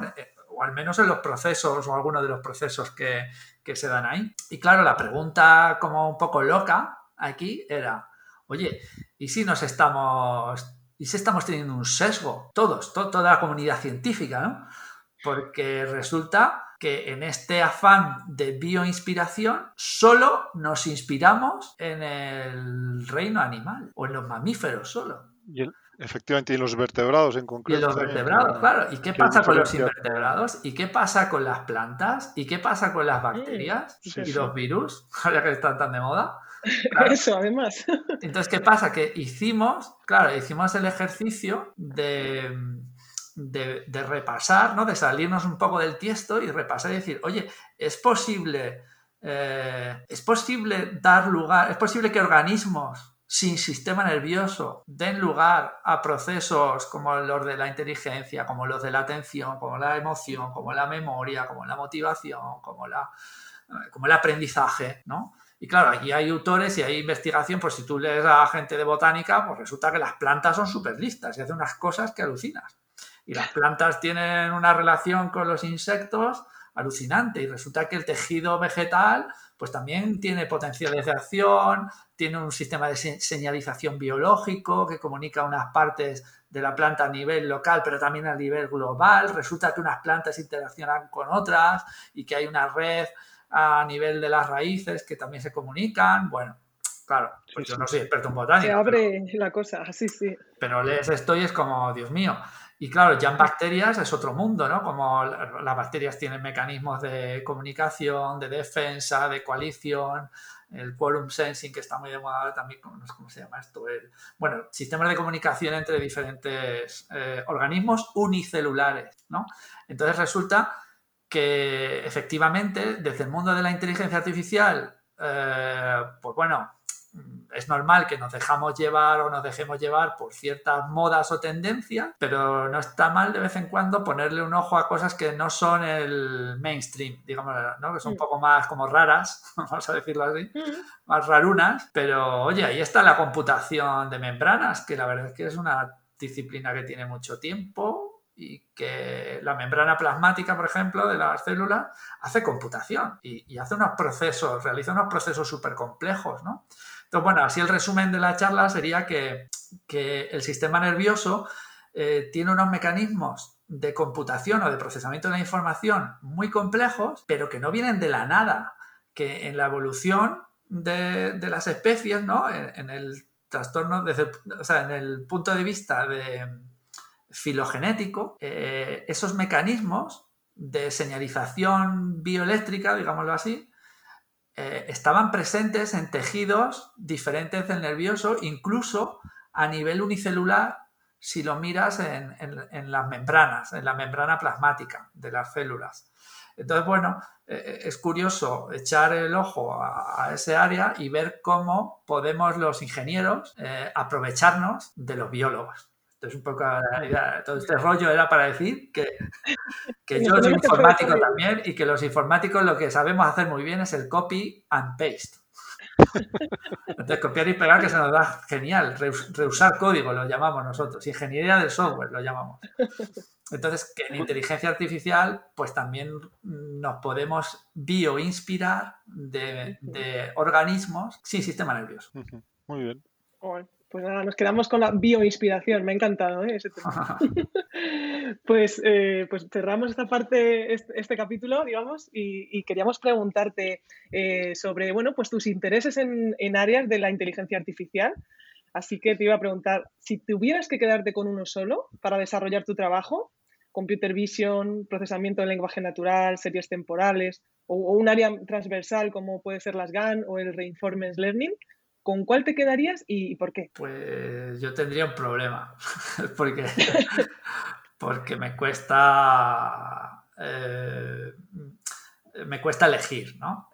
O al menos en los procesos o algunos de los procesos que, se dan ahí. Y claro, la pregunta como un poco loca aquí era, oye, ¿y si nos estamos, y si estamos teniendo un sesgo? Todos, toda la comunidad científica, ¿no? Porque resulta que en este afán de bioinspiración solo nos inspiramos en el reino animal o en los mamíferos solo. Efectivamente, y los vertebrados en concreto. Y los vertebrados, claro. ¿Y qué pasa con los invertebrados? ¿Y qué pasa con las plantas? ¿Y qué pasa con las bacterias? ¿Y los virus? Ahora que están tan de moda. Eso, además. Entonces, ¿qué pasa? Que hicimos, claro, hicimos el ejercicio de de, repasar, ¿no? de salirnos un poco del tiesto y repasar y decir, oye, es posible, eh, es posible dar lugar, es posible que organismos sin sistema nervioso den lugar a procesos como los de la inteligencia, como los de la atención, como la emoción, como la memoria, como la motivación, como, la, como el aprendizaje, ¿no? Y claro, aquí hay autores y hay investigación, pues si tú lees a gente de botánica, pues resulta que las plantas son súper listas y hacen unas cosas que alucinas. Y las plantas tienen una relación con los insectos alucinante y resulta que el tejido vegetal pues también tiene potenciales de acción, tiene un sistema de señalización biológico que comunica unas partes de la planta a nivel local pero también a nivel global, resulta que unas plantas interaccionan con otras y que hay una red a nivel de las raíces que también se comunican, bueno, Claro, pues yo no soy experto en botánica. Se abre la cosa, sí, sí. Pero lees esto y es como, Dios mío. Y claro, ya en bacterias es otro mundo, ¿no? Como las bacterias tienen mecanismos de comunicación, de defensa, de coalición, el quorum sensing que está muy de moda también, cómo se llama esto, bueno, sistemas de comunicación entre diferentes eh, organismos unicelulares, ¿no? Entonces resulta que efectivamente desde el mundo de la inteligencia artificial, eh, pues bueno, es normal que nos dejamos llevar o nos dejemos llevar por ciertas modas o tendencias, pero no está mal de vez en cuando ponerle un ojo a cosas que no son el mainstream, digamos, ¿no? que son un mm. poco más como raras, vamos a decirlo así, mm. más rarunas, pero oye, ahí está la computación de membranas, que la verdad es que es una disciplina que tiene mucho tiempo y que la membrana plasmática, por ejemplo, de las células, hace computación y, y hace unos procesos, realiza unos procesos súper complejos, ¿no? Entonces, bueno, así el resumen de la charla sería que, el sistema nervioso eh, tiene unos mecanismos de computación o de procesamiento de la información muy complejos, pero que no vienen de la nada, que en la evolución de, las especies, ¿no? En, el trastorno, desde, o sea, en el punto de vista de filogenético, eh, esos mecanismos de señalización bioeléctrica, digámoslo así, eh, estaban presentes en tejidos diferentes del nervioso, incluso a nivel unicelular, si lo miras en, las membranas, en la membrana plasmática de las células. Entonces, bueno, eh, eh, es curioso echar el ojo a, ese área y ver cómo podemos los ingenieros aprovecharnos de los biólogos. Entonces, un poco todo este rollo era para decir que, que yo soy informático también y que los informáticos lo que sabemos hacer muy bien es el copy and paste. Entonces, copiar y pegar que se nos da genial. Reusar código lo llamamos nosotros. Ingeniería del software lo llamamos. Entonces, que en inteligencia artificial, pues también nos podemos bioinspirar de, de organismos sin sistema nervioso. Muy bien. Pues nada, nos quedamos con la bioinspiración. Me ha encantado ¿eh? ese tema. pues, eh, pues cerramos esta parte, este, este capítulo, digamos, y, queríamos preguntarte eh, sobre, bueno, pues tus intereses en, en, áreas de la inteligencia artificial. Así que te iba a preguntar, si tuvieras que quedarte con uno solo para desarrollar tu trabajo, computer vision, procesamiento del lenguaje natural, series temporales, o, o un área transversal como puede ser las GAN o el reinforcement learning, ¿Con cuál te quedarías y por qué? Pues yo tendría un problema, porque, porque me cuesta eh, me cuesta elegir, ¿no?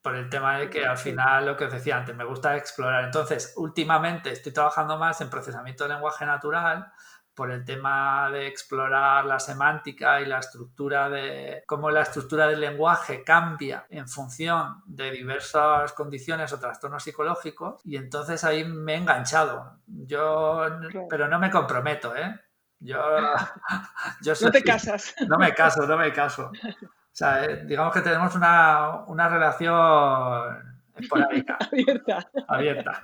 Por el tema de que al final lo que os decía antes, me gusta explorar. Entonces, últimamente estoy trabajando más en procesamiento de lenguaje natural por el tema de explorar la semántica y la estructura de cómo la estructura del lenguaje cambia en función de diversas condiciones o trastornos psicológicos y entonces ahí me he enganchado. Yo, pero no me comprometo, ¿eh? Yo, yo no te casas. No me caso, no me caso. O sea, eh, digamos que tenemos una, una relación abierta. abierta.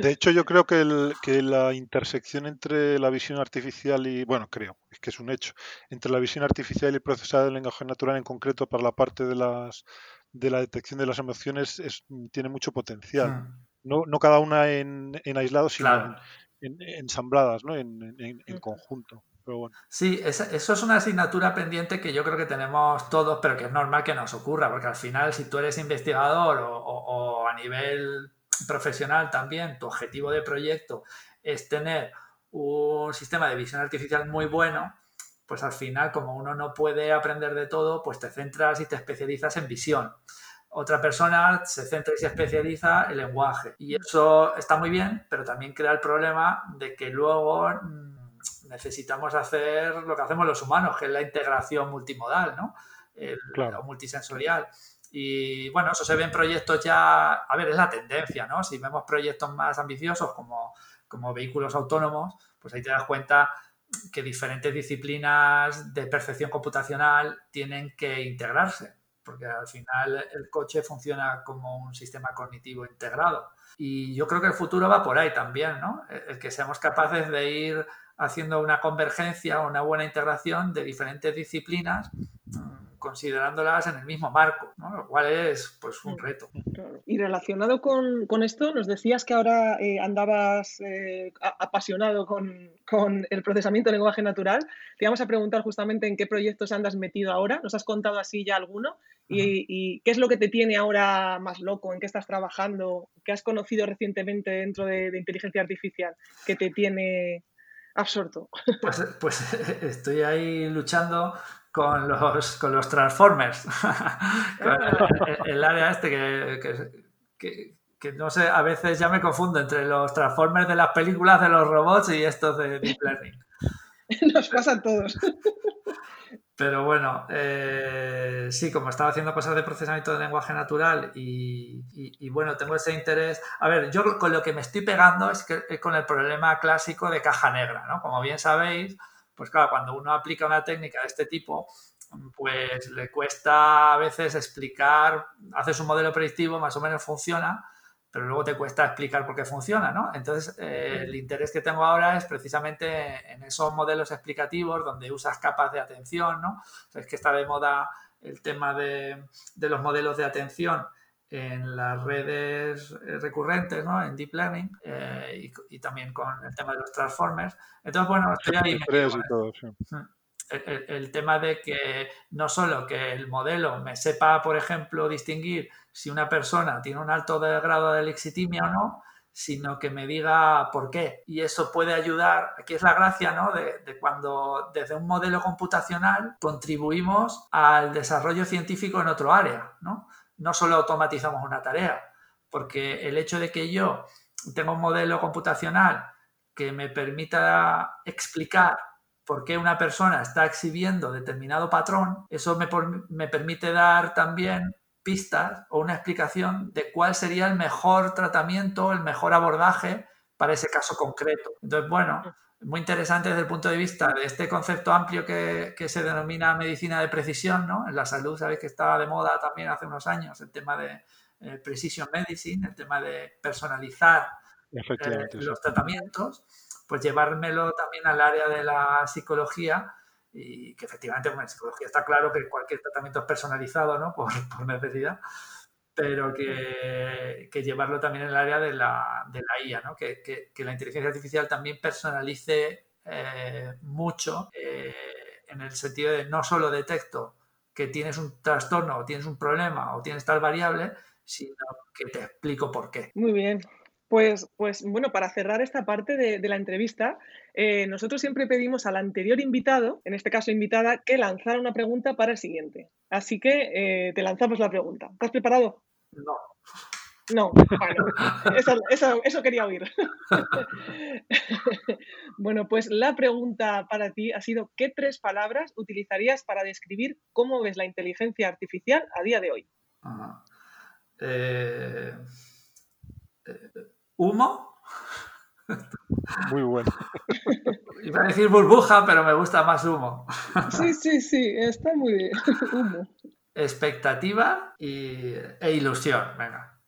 De hecho, yo creo que, que la intersección entre la visión artificial y, bueno, creo, es que es un hecho, entre la visión artificial y el procesado del lenguaje natural en concreto para la parte de las de la detección de las emociones es, tiene mucho potencial. Hmm. No, no cada una en, en aislado, sino en, ensambladas, ¿no? en, Sí, eso es una asignatura pendiente que yo creo que tenemos todos, pero que es normal que nos ocurra, porque al final si tú eres investigador o, a nivel profesional también, tu objetivo de proyecto es tener un sistema de visión artificial muy bueno, pues al final como uno no puede aprender de todo, pues te centras y te especializas en visión. Otra persona se centra y se especializa en lenguaje. Y eso está muy bien, pero también crea el problema de que luego mm, necesitamos hacer lo que hacemos los humanos, que es la integración multimodal, ¿no? El, multisensorial. Y bueno, eso se ve en proyectos ya, a ver, es la tendencia, ¿no? Si vemos proyectos más ambiciosos como, como vehículos autónomos, pues ahí te das cuenta que diferentes disciplinas de percepción computacional tienen que integrarse, porque al final el coche funciona como un sistema cognitivo integrado. Y yo creo que el futuro va por ahí también, ¿no? El que seamos capaces de ir haciendo una convergencia, una buena integración de diferentes disciplinas, mm, considerándolas en el mismo marco, lo cual es pues un reto. Y relacionado con, esto, nos decías que ahora eh, andabas eh, apasionado con, el procesamiento del lenguaje natural. Te íbamos a preguntar justamente en qué proyectos andas metido ahora. ¿Nos has contado así ya alguno? ¿Y, qué es lo que te tiene ahora más loco? ¿En qué estás trabajando? ¿Qué has conocido recientemente dentro de, de inteligencia artificial que te tiene absurdo. Pues, pues estoy ahí luchando con los, con los Transformers. el, área este que, que, no sé, a veces ya me confundo entre los Transformers de las películas de los robots y estos de Deep Learning. Nos pasa a todos. Pero bueno, eh, sí, como estaba haciendo cosas de procesamiento de lenguaje natural y, bueno, tengo ese interés. A ver, yo con lo que me estoy pegando es que con el problema clásico de caja negra, ¿no? Como bien sabéis, pues claro, cuando uno aplica una técnica de este tipo, pues le cuesta a veces explicar, haces un modelo predictivo, más o menos funciona, pero luego te cuesta explicar por qué funciona, ¿no? Entonces, eh, el interés que tengo ahora es precisamente en esos modelos explicativos donde usas capas de atención, ¿no? es que está de moda el tema de, los modelos de atención en las redes eh, recurrentes, ¿no? En Deep Learning eh, y, también con el tema de los transformers. Entonces, bueno, estoy ahí. El, tema de que no solo que el modelo me sepa, por ejemplo, distinguir si una persona tiene un alto grado de lexitimia o no, sino que me diga por qué. Y eso puede ayudar, aquí es la gracia, ¿no? De, cuando desde un modelo computacional contribuimos al desarrollo científico en otro área, ¿no? No solo automatizamos una tarea, porque el hecho de que yo tenga un modelo computacional que me permita explicar por qué una persona está exhibiendo determinado patrón, eso me, me permite dar también pistas o una explicación de cuál sería el mejor tratamiento, el mejor abordaje para ese caso concreto. Entonces, bueno, muy interesante desde el punto de vista de este concepto amplio que, se denomina medicina de precisión, ¿no? En la salud, sabéis que estaba de moda también hace unos años el tema de eh, precision medicine, el tema de personalizar eh, los tratamientos, pues llevármelo también al área de la psicología y que efectivamente en psicología está claro que cualquier tratamiento es personalizado ¿no? por, por necesidad, pero que, llevarlo también en el área de la, de la IA, ¿no? que, que, que, la inteligencia artificial también personalice eh, mucho eh, en el sentido de no solo detecto que tienes un trastorno o tienes un problema o tienes tal variable, sino que te explico por qué. Muy bien. Pues, pues bueno, para cerrar esta parte de, la entrevista, eh, nosotros siempre pedimos al anterior invitado, en este caso invitada, que lanzara una pregunta para el siguiente. Así que eh, te lanzamos la pregunta. ¿Estás preparado? No. No, bueno, eso, eso, quería oír. bueno, pues la pregunta para ti ha sido, ¿qué tres palabras utilizarías para describir cómo ves la inteligencia artificial a día de hoy? Eh, humo. Muy bueno. Iba a decir burbuja, pero me gusta más humo. Sí, sí, sí, está muy bien. Humo. Expectativa y, e ilusión, venga.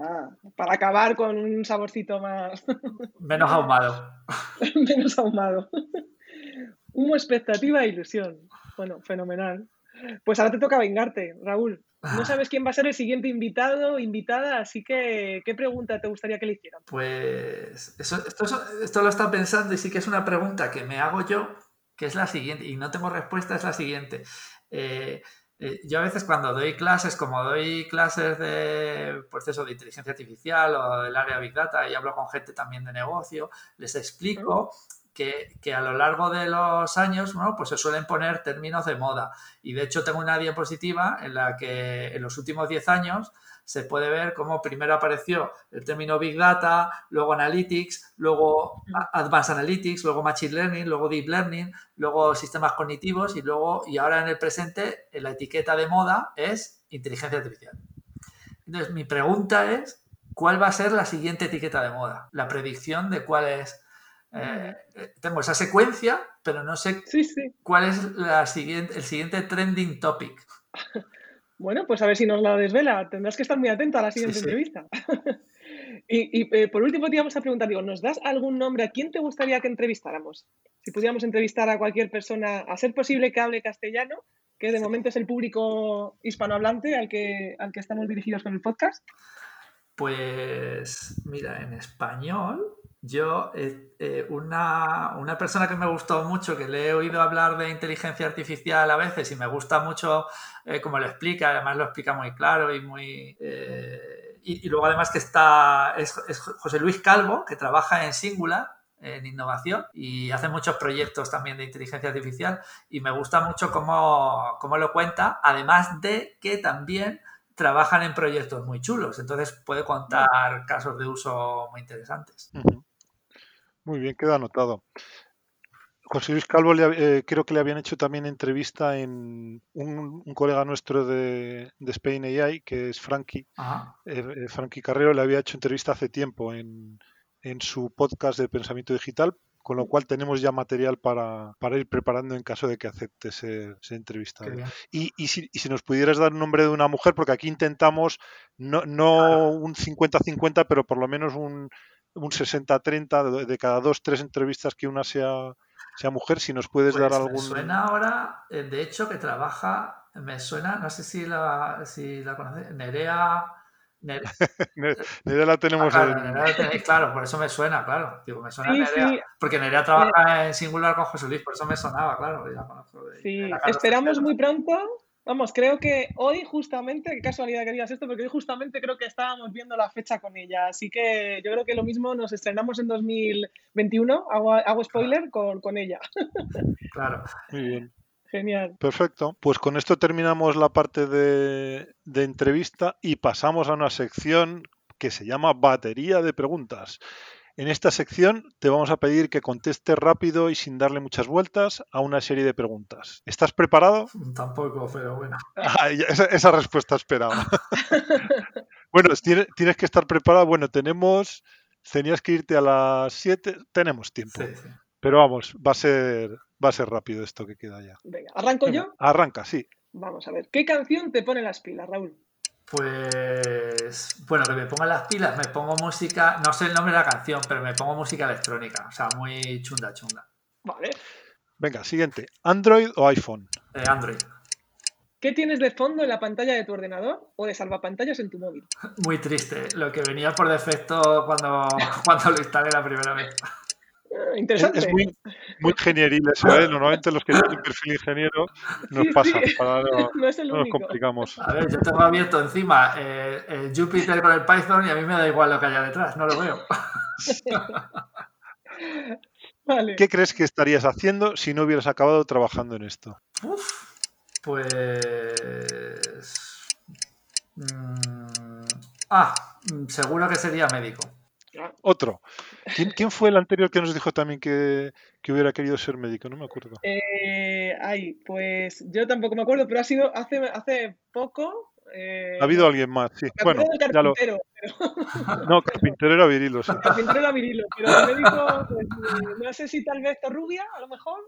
Ah, para acabar con un saborcito más. Menos ahumado. Menos ahumado. Humo, expectativa e ilusión. Bueno, fenomenal. Pues ahora te toca vengarte, Raúl. No sabes quién va a ser el siguiente invitado o invitada, así que ¿qué pregunta te gustaría que le hicieran? Pues esto, esto lo está pensando y sí que es una pregunta que me hago yo, que es la siguiente, y no tengo respuesta, es la siguiente. Eh, eh, yo a veces cuando doy clases, como doy clases de proceso de inteligencia artificial o del área Big Data y hablo con gente también de negocio, les explico que, que, a lo largo de los años, bueno, pues se suelen poner términos de moda. Y de hecho tengo una diapositiva en la que en los últimos 10 años se puede ver cómo primero apareció el término Big Data, luego Analytics, luego Advanced Analytics, luego Machine Learning, luego Deep Learning, luego sistemas cognitivos y luego, y ahora en el presente, la etiqueta de moda es inteligencia artificial. Entonces, mi pregunta es, ¿cuál va a ser la siguiente etiqueta de moda? La predicción de cuál es... Eh, eh, tengo esa secuencia, pero no sé cuál es la siguiente, el siguiente trending topic. Bueno, pues a ver si nos la desvela. Tendrás que estar muy atento a la siguiente entrevista. y, eh, por último te íbamos a preguntar, digo, ¿nos das algún nombre? ¿A quién te gustaría que entrevistáramos? Si pudiéramos entrevistar a cualquier persona, a ser posible que hable castellano, que de momento es el público hispanohablante al que, al que estamos dirigidos con el podcast. Pues mira, en español, yo, eh, eh, una, una, persona que me gustó mucho, que le he oído hablar de inteligencia artificial a veces y me gusta mucho eh, como lo explica, además lo explica muy claro y muy... Y, luego además que está, es, José Luis Calvo, que trabaja en Singular, en innovación y hace muchos proyectos también de inteligencia artificial y me gusta mucho cómo, cómo lo cuenta, además de que también trabajan en proyectos muy chulos, entonces puede contar casos de uso muy interesantes. Muy bien, queda anotado. José Luis Calvo eh, creo que le habían hecho también entrevista en un, colega nuestro de, Spain AI, que es Frankie. Eh, eh, Frankie Carrero le había hecho entrevista hace tiempo en, su podcast de pensamiento digital, con lo cual tenemos ya material para, ir preparando en caso de que acepte ser, entrevistado. Y, si, nos pudieras dar un nombre de una mujer, porque aquí intentamos no, no un 50-50, pero por lo menos un un 60-30 de, cada dos, tres entrevistas que una sea, sea mujer, si nos puedes dar pues algún... Me suena ahora, eh, de hecho, que trabaja, me suena, no sé si la, si la conoces, Nerea... Nerea, la tenemos ah, claro, claro, por eso me suena, claro. Digo, me suena Nerea, porque Nerea trabaja en singular con José Luis, por eso me sonaba, claro. sí, esperamos muy pronto Vamos, creo que hoy justamente, qué casualidad que digas esto, porque hoy justamente creo que estábamos viendo la fecha con ella. Así que yo creo que lo mismo nos estrenamos en 2021, hago, spoiler, con, con ella. Claro. Muy bien. Genial. Perfecto. Pues con esto terminamos la parte de, de, entrevista y pasamos a una sección que se llama batería de preguntas. En esta sección te vamos a pedir que contestes rápido y sin darle muchas vueltas a una serie de preguntas. ¿Estás preparado? Tampoco, pero bueno. Ah, esa, respuesta esperaba. bueno, tienes, que estar preparado. Bueno, tenemos, tenías que irte a las 7, tenemos tiempo. Pero vamos, va a ser va a ser rápido esto que queda ya. Venga, ¿arranco yo? Arranca, sí. Vamos a ver. ¿Qué canción te pone las pilas, Raúl? Pues bueno, que me ponga las pilas, me pongo música, no sé el nombre de la canción, pero me pongo música electrónica, o sea, muy chunda, chunda. Vale. Venga, siguiente. ¿Android o iPhone? Eh, Android. ¿Qué tienes de fondo en la pantalla de tu ordenador o de salvapantallas en tu móvil? Muy triste, lo que venía por defecto cuando, cuando lo instalé la primera vez. Interesante. Es, muy, muy ingenieril eso, ¿eh? Normalmente los que tienen perfil ingeniero nos pasa, para no, nos complicamos. A ver, yo tengo abierto encima eh, el Jupyter con el Python y a mí me da igual lo que haya detrás, no lo veo. vale. ¿Qué crees que estarías haciendo si no hubieras acabado trabajando en esto? Uf, pues... Mm, ah, seguro que sería médico. Otro. ¿Quién, fue el anterior que nos dijo también que, hubiera querido ser médico? No me acuerdo. Eh, ay, pues yo tampoco me acuerdo, pero ha sido hace, hace poco. Eh, ha habido alguien más, sí. bueno, ya lo... No, carpintero era Virilo. Sí. Carpintero era Virilo, pero el médico, pues, no sé si tal vez Torrubia, a lo mejor.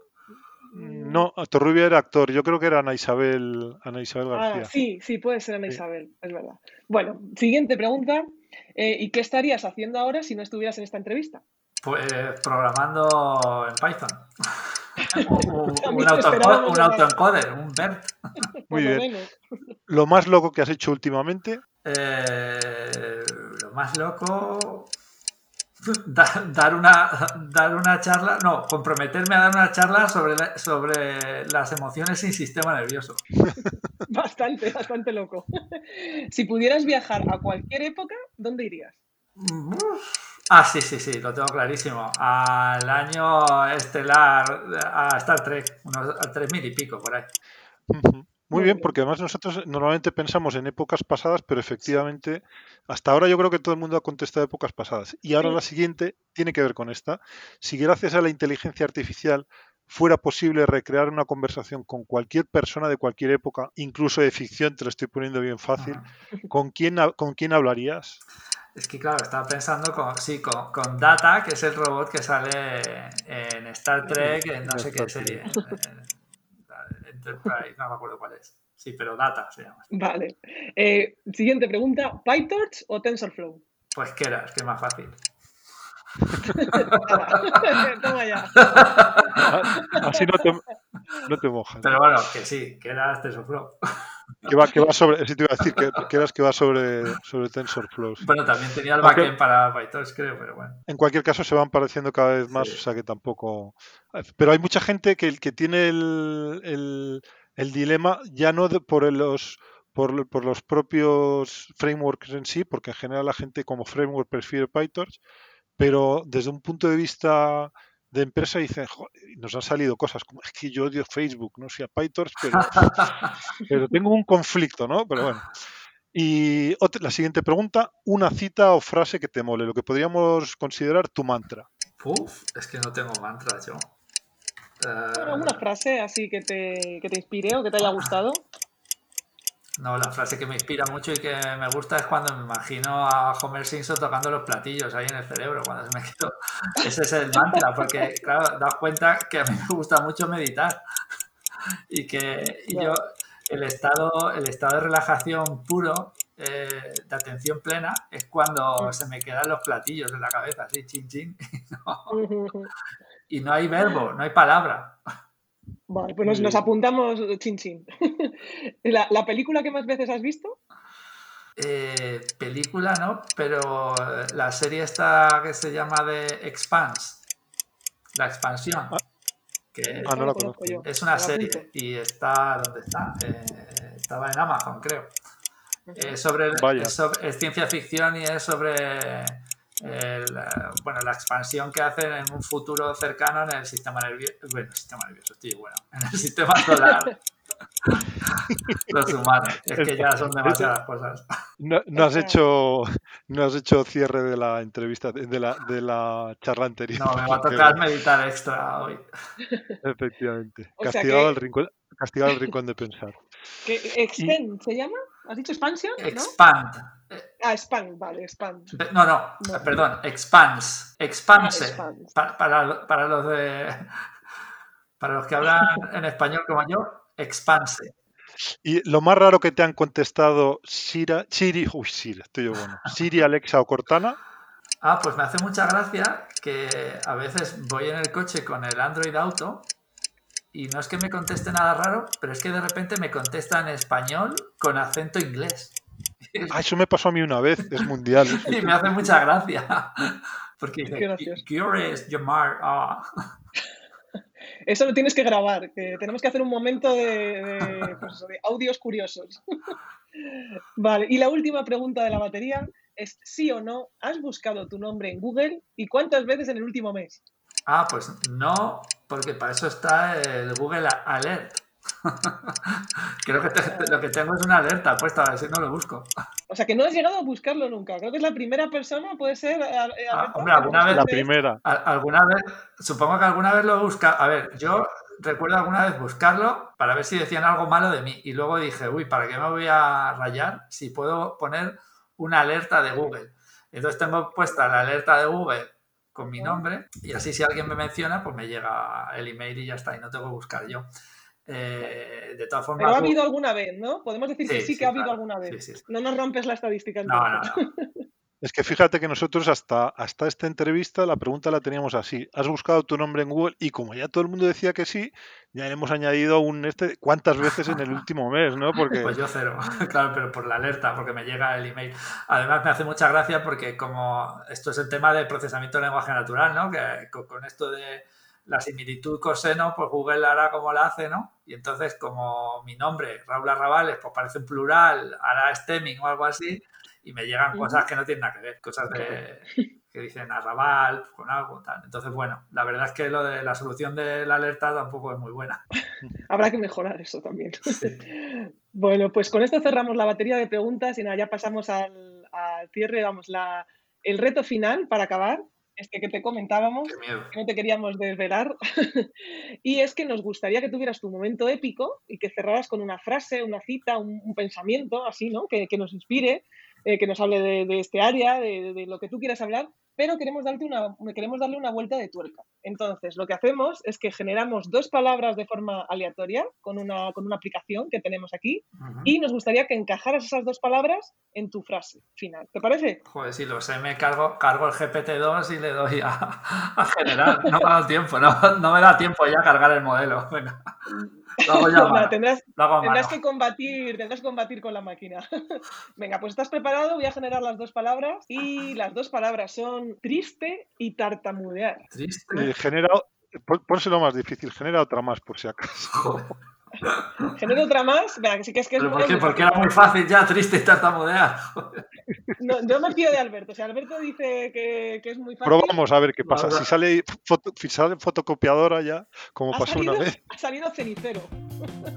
No, Torrubia era actor. Yo creo que era Ana Isabel, Ana Isabel ah, García. Ah, sí, sí, puede ser Ana Isabel, es verdad. Bueno, siguiente pregunta. Eh, ¿Y qué estarías haciendo ahora si no estuvieras en esta entrevista? Pues programando en Python. un, autoencoder, un BERT. Muy lo bien. menos. Lo más loco que has hecho últimamente. Eh, lo más loco. da- dar, una, dar una charla, no, comprometerme a dar una charla sobre, la- sobre las emociones sin sistema nervioso. Bastante, bastante loco. si pudieras viajar a cualquier época, ¿dónde irías? Ah, sí, sí, sí, lo tengo clarísimo. Al año estelar, a Star Trek, unos a 3.000 y pico por ahí. Muy Muy bien, bien. porque además nosotros normalmente pensamos en épocas pasadas, pero efectivamente, hasta ahora yo creo que todo el mundo ha contestado épocas pasadas. Y ahora Sí. la siguiente tiene que ver con esta. Si gracias a la inteligencia artificial fuera posible recrear una conversación con cualquier persona de cualquier época, incluso de ficción, te lo estoy poniendo bien fácil. ¿con quién, con quién hablarías? Es que claro, estaba pensando con, sí, con, con Data, que es el robot que sale en Star Trek, en no sé qué serie. en- en Enterprise, no me acuerdo cuál es. Sí, pero Data se llama. Vale. Eh, siguiente pregunta, ¿PyTorch o TensorFlow? Pues que era, es que es más fácil. Toma ya. Así no te, no te mojas. Pero bueno, que sí, que era TensorFlow. Que va, que va sobre, sí te iba a decir que, que eras que va sobre, sobre TensorFlow. sí. Bueno, también tenía el Aunque- backend para PyTorch, creo, pero bueno. En cualquier caso se van pareciendo cada vez más, Sí. o sea que tampoco. Pero hay mucha gente que, que tiene el, el- el dilema ya no de- por los por, por los propios frameworks en sí, porque en general la gente como framework prefiere PyTorch, pero desde un punto de vista de empresa dicen, "Joder, nos han salido cosas como es que yo odio Facebook, no sé, a PyTorch, pero, pero tengo un conflicto, ¿no? Pero bueno. Y otra- la siguiente pregunta, una cita o frase que te mole, lo que podríamos considerar tu mantra. Uf, es que no tengo mantras yo. Eh, Bueno, ¿Alguna frase así que te, que te inspire o que te haya gustado? No, la frase que me inspira mucho y que me gusta es cuando me imagino a Homer Simpson tocando los platillos ahí en el cerebro, cuando se me quedó. Ese es el mantra, porque, claro, das cuenta que a mí me gusta mucho meditar y que y yo, el estado, el estado de relajación puro, eh, de atención plena, es cuando se me quedan los platillos en la cabeza, así, chin, chin, y no, y no hay verbo, no hay palabra. Vale, pues nos, apuntamos chin chin. ¿La, la película que más veces has visto? Eh, película, ¿no? Pero eh, la serie esta que se llama de Expanse, la expansión, Ah. que Ah, no la conozco yo. es una serie y está, ¿dónde está? Eh, estaba en Amazon, creo. Es sobre, Vaya. es sobre- es ciencia ficción y es sobre el, eh, bueno, la expansión que hacen en un futuro cercano en el sistema nervioso, bueno, el sistema nervioso, estoy bueno, en el sistema solar. Los humanos, es que ya son demasiadas cosas. No, no has hecho no has hecho cierre de la entrevista de la, de la charla anterior. No, me va a tocar meditar extra hoy. Efectivamente. O castigado, que- al rincón, castigado al rincón de pensar. ¿Qué, ¿Extend se llama? ¿Has dicho expansion? ¿no? Ah, expand, vale, expand. No, no, No. perdón, expanse. Expanse. Ah, expanse. Pa- Para, para los de. Para los que hablan en español como yo, expanse. Y lo más raro que te han contestado Siri, Siri, uy, Siri, estoy yo bueno. Siri, Alexa o Cortana. Ah, pues me hace mucha gracia que a veces voy en el coche con el Android Auto y no es que me conteste nada raro, pero es que de repente me contesta en español con acento inglés. Ah, eso me pasó a mí una vez, es mundial. Y me hace mucha gracia. Porque. Curious, llamar. Ah. Eso lo tienes que grabar, que tenemos que hacer un momento de, de, pues de audios curiosos. Vale, y la última pregunta de la batería es sí o no, ¿has buscado tu nombre en Google y cuántas veces en el último mes? Ah, pues no, porque para eso está el Google Alert. Creo que te- lo que tengo es una alerta puesta, a ver si no lo busco. O sea, que no has llegado a buscarlo nunca. Creo que es la primera persona, puede ser... a- a- Ah, hombre, alguna vez- La primera. Al- Alguna vez, supongo que alguna vez lo busca. A ver, yo recuerdo alguna vez buscarlo para ver si decían algo malo de mí. Y luego dije, uy, ¿para qué me voy a rayar si puedo poner una alerta de Google? Entonces tengo puesta la alerta de Google con mi nombre y así si alguien me menciona, pues me llega el email y ya está, y no tengo que buscar yo. Eh, de todas formas, Pero ha habido alguna vez, ¿no? Podemos decir que Sí, sí sí, que ha habido claro. alguna vez. Sí, sí, sí. No nos rompes la estadística. No, no. Es que fíjate que nosotros hasta, hasta esta entrevista la pregunta la teníamos así. ¿Has buscado tu nombre en Google? Y como ya todo el mundo decía que sí, ya le hemos añadido un este cuántas veces en el último mes, ¿no? Porque... Pues yo cero, claro, pero por la alerta, porque me llega el email. Además me hace mucha gracia porque como esto es el tema del procesamiento de lenguaje natural, ¿no? Que con esto de la similitud coseno, pues Google hará como la hace, ¿no? Y entonces como mi nombre, Raúl Arrabales, pues parece en plural, hará stemming o algo así, y me llegan cosas que no tienen nada que ver, cosas de, que dicen arrabal con algo tal. Entonces, bueno, la verdad es que lo de la solución de la alerta tampoco es muy buena. Habrá que mejorar eso también. bueno, pues con esto cerramos la batería de preguntas y nada, ya pasamos al, cierre, vamos, la, el reto final para acabar. Este que te comentábamos, que no te queríamos desvelar, y es que nos gustaría que tuvieras tu momento épico y que cerraras con una frase, una cita, un, pensamiento así, ¿no? Que, que nos inspire eh, que nos hable de, este área, de, lo que tú quieras hablar, pero queremos, darte una, queremos darle una vuelta de tuerca. Entonces, lo que hacemos es que generamos dos palabras de forma aleatoria con una, con una aplicación que tenemos aquí y nos gustaría que encajaras esas dos palabras en tu frase final. ¿Te parece? Joder, si lo sé, me cargo, cargo el GPT-2 y le doy a, generar. No me da tiempo, no, no, me da tiempo ya cargar el modelo. Venga. tendrás, que combatir, tendrás que combatir con la máquina. Venga, pues estás preparado, voy a generar las dos palabras y las dos palabras son triste y tartamudear. Triste. Eh, genera, pónselo más difícil, genera otra más por si acaso. Genero otra más. Venga, que sí que es que es ¿Por qué? Porque era muy fácil ya, triste y tartamudear. No, yo me fío de Alberto. Si Alberto dice que, que, es muy fácil. Probamos a ver qué pasa. Si sale, foto, si sale fotocopiadora ya, como pasó una vez. Ha salido cenicero.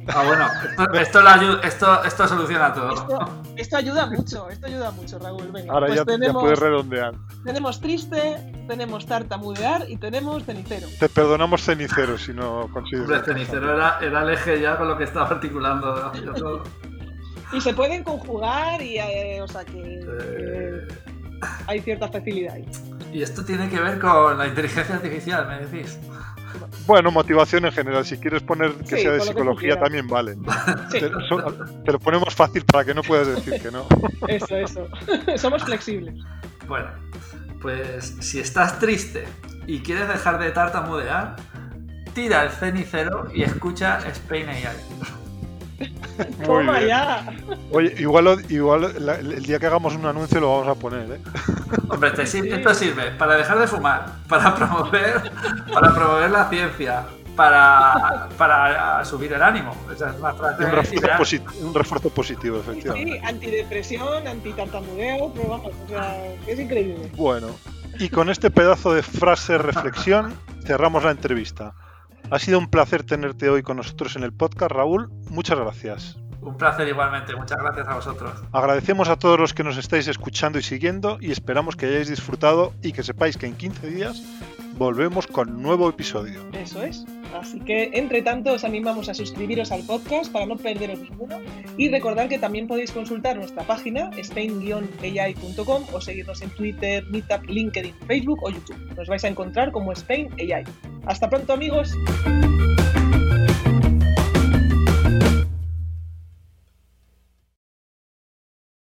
Ah, bueno, esto, esto, esto, esto soluciona todo. Esto, ayuda mucho, esto ayuda mucho, Raúl. Venga, Ahora pues ya, tenemos, ya puedes redondear. Tenemos triste, tenemos tartamudear y tenemos cenicero. Te perdonamos cenicero si no consigues. Hombre, cenicero era, era el eje ya con lo que estaba articulando. Todo. Y se pueden conjugar y, eh, o sea, que, eh. hay cierta facilidad ahí. Y esto tiene que ver con la inteligencia artificial, me decís. Bueno, motivación en general. Si quieres poner que sea de psicología, también vale. Te, lo ponemos fácil para que no puedas decir que no. Eso, eso. Somos flexibles. Bueno, pues si estás triste y quieres dejar de tartamudear, tira el cenicero y escucha Spain AI. Toma ya. Oye, igual, igual el día que hagamos un anuncio lo vamos a poner, ¿eh? Hombre, esto sirve para dejar de fumar, para promover, para promover la ciencia, para, para subir el ánimo. Esa es un, refuerzo un, refuerzo positivo, efectivamente. Sí, antidepresión, antitartamudeo, pero vamos, o sea, es increíble. Bueno, y con este pedazo de frase reflexión cerramos la entrevista. Ha sido un placer tenerte hoy con nosotros en el podcast, Raúl. Muchas gracias. Un placer igualmente, muchas gracias a vosotros. Agradecemos a todos los que nos estáis escuchando y siguiendo y esperamos que hayáis disfrutado y que sepáis que en 15 días volvemos con nuevo episodio. Eso es. Así que, entre tanto, os animamos a suscribiros al podcast para no perderos ninguno y recordad que también podéis consultar nuestra página spain-ai.com o seguirnos en Twitter, Meetup, LinkedIn, Facebook o YouTube. Nos vais a encontrar como Spain AI. Hasta pronto, amigos.